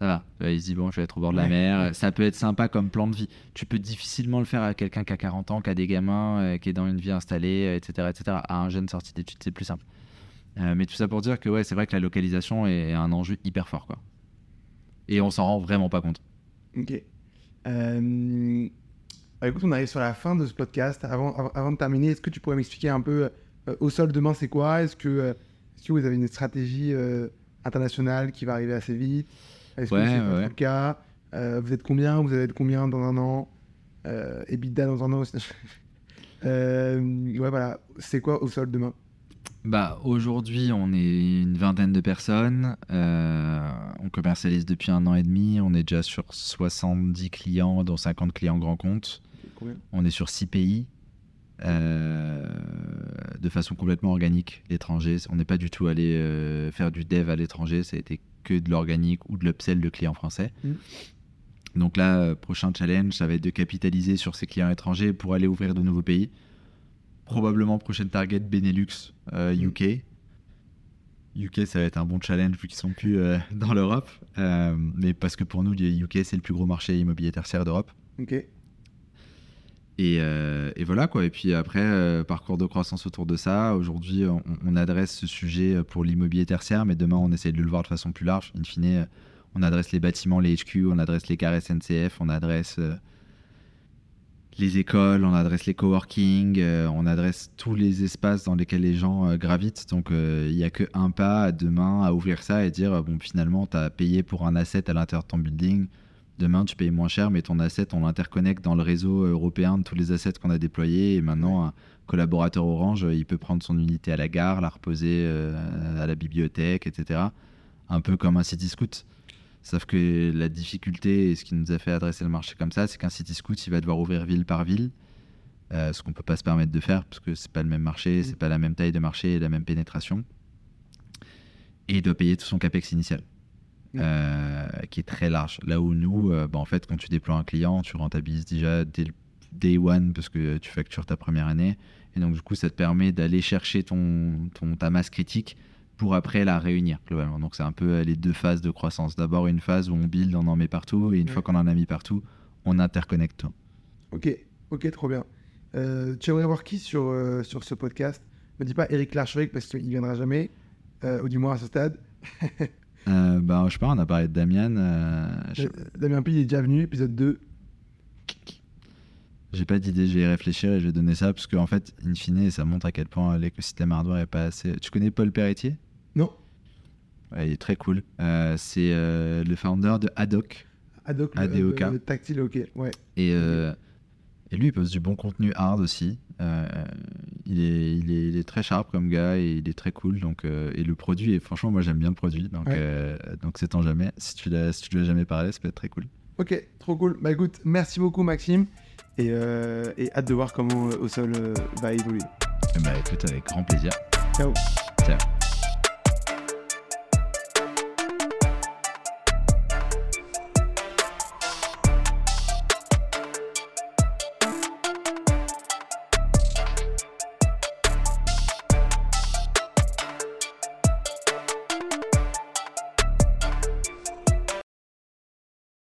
Ça va. Il se dit bon, je vais être au bord de la Ouais. mer. Ça peut être sympa comme plan de vie. Tu peux difficilement le faire à quelqu'un qui a 40 ans, qui a des gamins, qui est dans une vie installée, etc., etc. À un jeune sorti d'études, c'est plus simple. Mais tout ça pour dire que ouais, c'est vrai que la localisation est un enjeu hyper fort, quoi. Et on s'en rend vraiment pas compte. Ok. Euh, bah, écoute, on arrive sur la fin de ce podcast. Avant, avant, avant de terminer, est-ce que tu pourrais m'expliquer un peu euh, au sol demain, c'est quoi? Est-ce que, euh, est-ce que vous avez une stratégie euh, internationale qui va arriver assez vite? Est-ce Ouais, que c'est ouais. le cas? Euh, Vous êtes combien? Vous allez être combien dans un an? Euh, EBITDA dans un an aussi Ouais, voilà. C'est quoi au sol demain? Bah, aujourd'hui, on est une vingtaine de personnes. Euh, on commercialise depuis un an et demi. On est déjà sur 70 clients, dont 50 clients grands comptes. Combien On est sur 6 pays. euh, de façon complètement organique, l'étranger. On n'est pas du tout allé euh, faire du dev à l'étranger, ça a été que de l'organique ou de l'upsell de clients français. Mm. Donc là, euh, prochain challenge, ça va être de capitaliser sur ces clients étrangers pour aller ouvrir de nouveaux pays. Probablement prochaine target Benelux, euh, Mm. UK. UK, ça va être un bon challenge vu qu'ils sont plus euh, dans l'Europe. Euh, mais parce que pour nous, le UK, c'est le plus gros marché immobilier tertiaire d'Europe. Ok. Et, euh, et voilà quoi. Et puis après, euh, parcours de croissance autour de ça. Aujourd'hui, on, adresse ce sujet pour l'immobilier tertiaire, mais demain, on essaie de le voir de façon plus large. In fine, euh, on adresse les bâtiments, les HQ, on adresse les cars SNCF, on adresse les écoles, on adresse les coworking, on adresse tous les espaces dans lesquels les gens gravitent. Donc il n'y a qu'un pas demain à ouvrir ça et dire, bon, finalement, tu as payé pour un asset à l'intérieur de ton building. Demain, tu payes moins cher, mais ton asset, on l'interconnecte dans le réseau européen de tous les assets qu'on a déployés. Et maintenant, un collaborateur Orange, il peut prendre son unité à la gare, la reposer euh, à la bibliothèque, etc. Un peu comme un city scoot. Sauf que la difficulté et ce qui nous a fait adresser le marché comme ça, c'est qu'un city scoot, il va devoir ouvrir ville par ville. Euh, ce qu'on peut pas se permettre de faire parce que c'est pas le même marché, c'est pas la même taille de marché et la même pénétration. Et il doit payer tout son capex initial. Euh, qui est très large. Là où nous, euh, bah, en fait, quand tu déploies un client, tu rentabilises déjà dès le day one parce que tu factures ta première année. Et donc, du coup, ça te permet d'aller chercher ton, ton, ta masse critique pour après la réunir globalement. Donc, c'est un peu euh, les deux phases de croissance. D'abord, une phase où on build, on en met partout. Et une fois qu'on en a mis partout, on interconnecte tout. Ok, ok, trop bien. Euh, tu aimerais voir qui sur, euh, sur ce podcast? Me dis pas Eric Larchevêque parce qu'il viendra jamais, euh, ou du moins à ce stade. Euh, bah, je sais pas, on a parlé de Damian. euh, je- Euh, Damien Pi est déjà venu, épisode 2. J'ai pas d'idée, je vais y réfléchir et je vais donner ça parce qu'en fait, in fine, ça montre à quel point l'écosystème hardware est pas assez. Tu connais Paul Perretier Non, Ouais, il est très cool. Euh, c'est euh, le founder de Haddock. Adoc, le, ADOK. le- le tactile, ok, ouais. Et, euh, et lui, il pose du bon contenu hard aussi. Euh, il, est, il, est, il est très sharp comme gars et il est très cool. Donc, euh, et le produit, est, franchement, moi j'aime bien le produit. Donc, Ouais. euh, donc c'est tant jamais. Si tu l'as si tu lui as jamais parlé, ça peut être très cool. Ok, trop cool. Bah écoute, merci beaucoup Maxime. Et, et hâte de voir comment au sol va évoluer. Bah écoute, avec grand plaisir. Ciao. Ciao.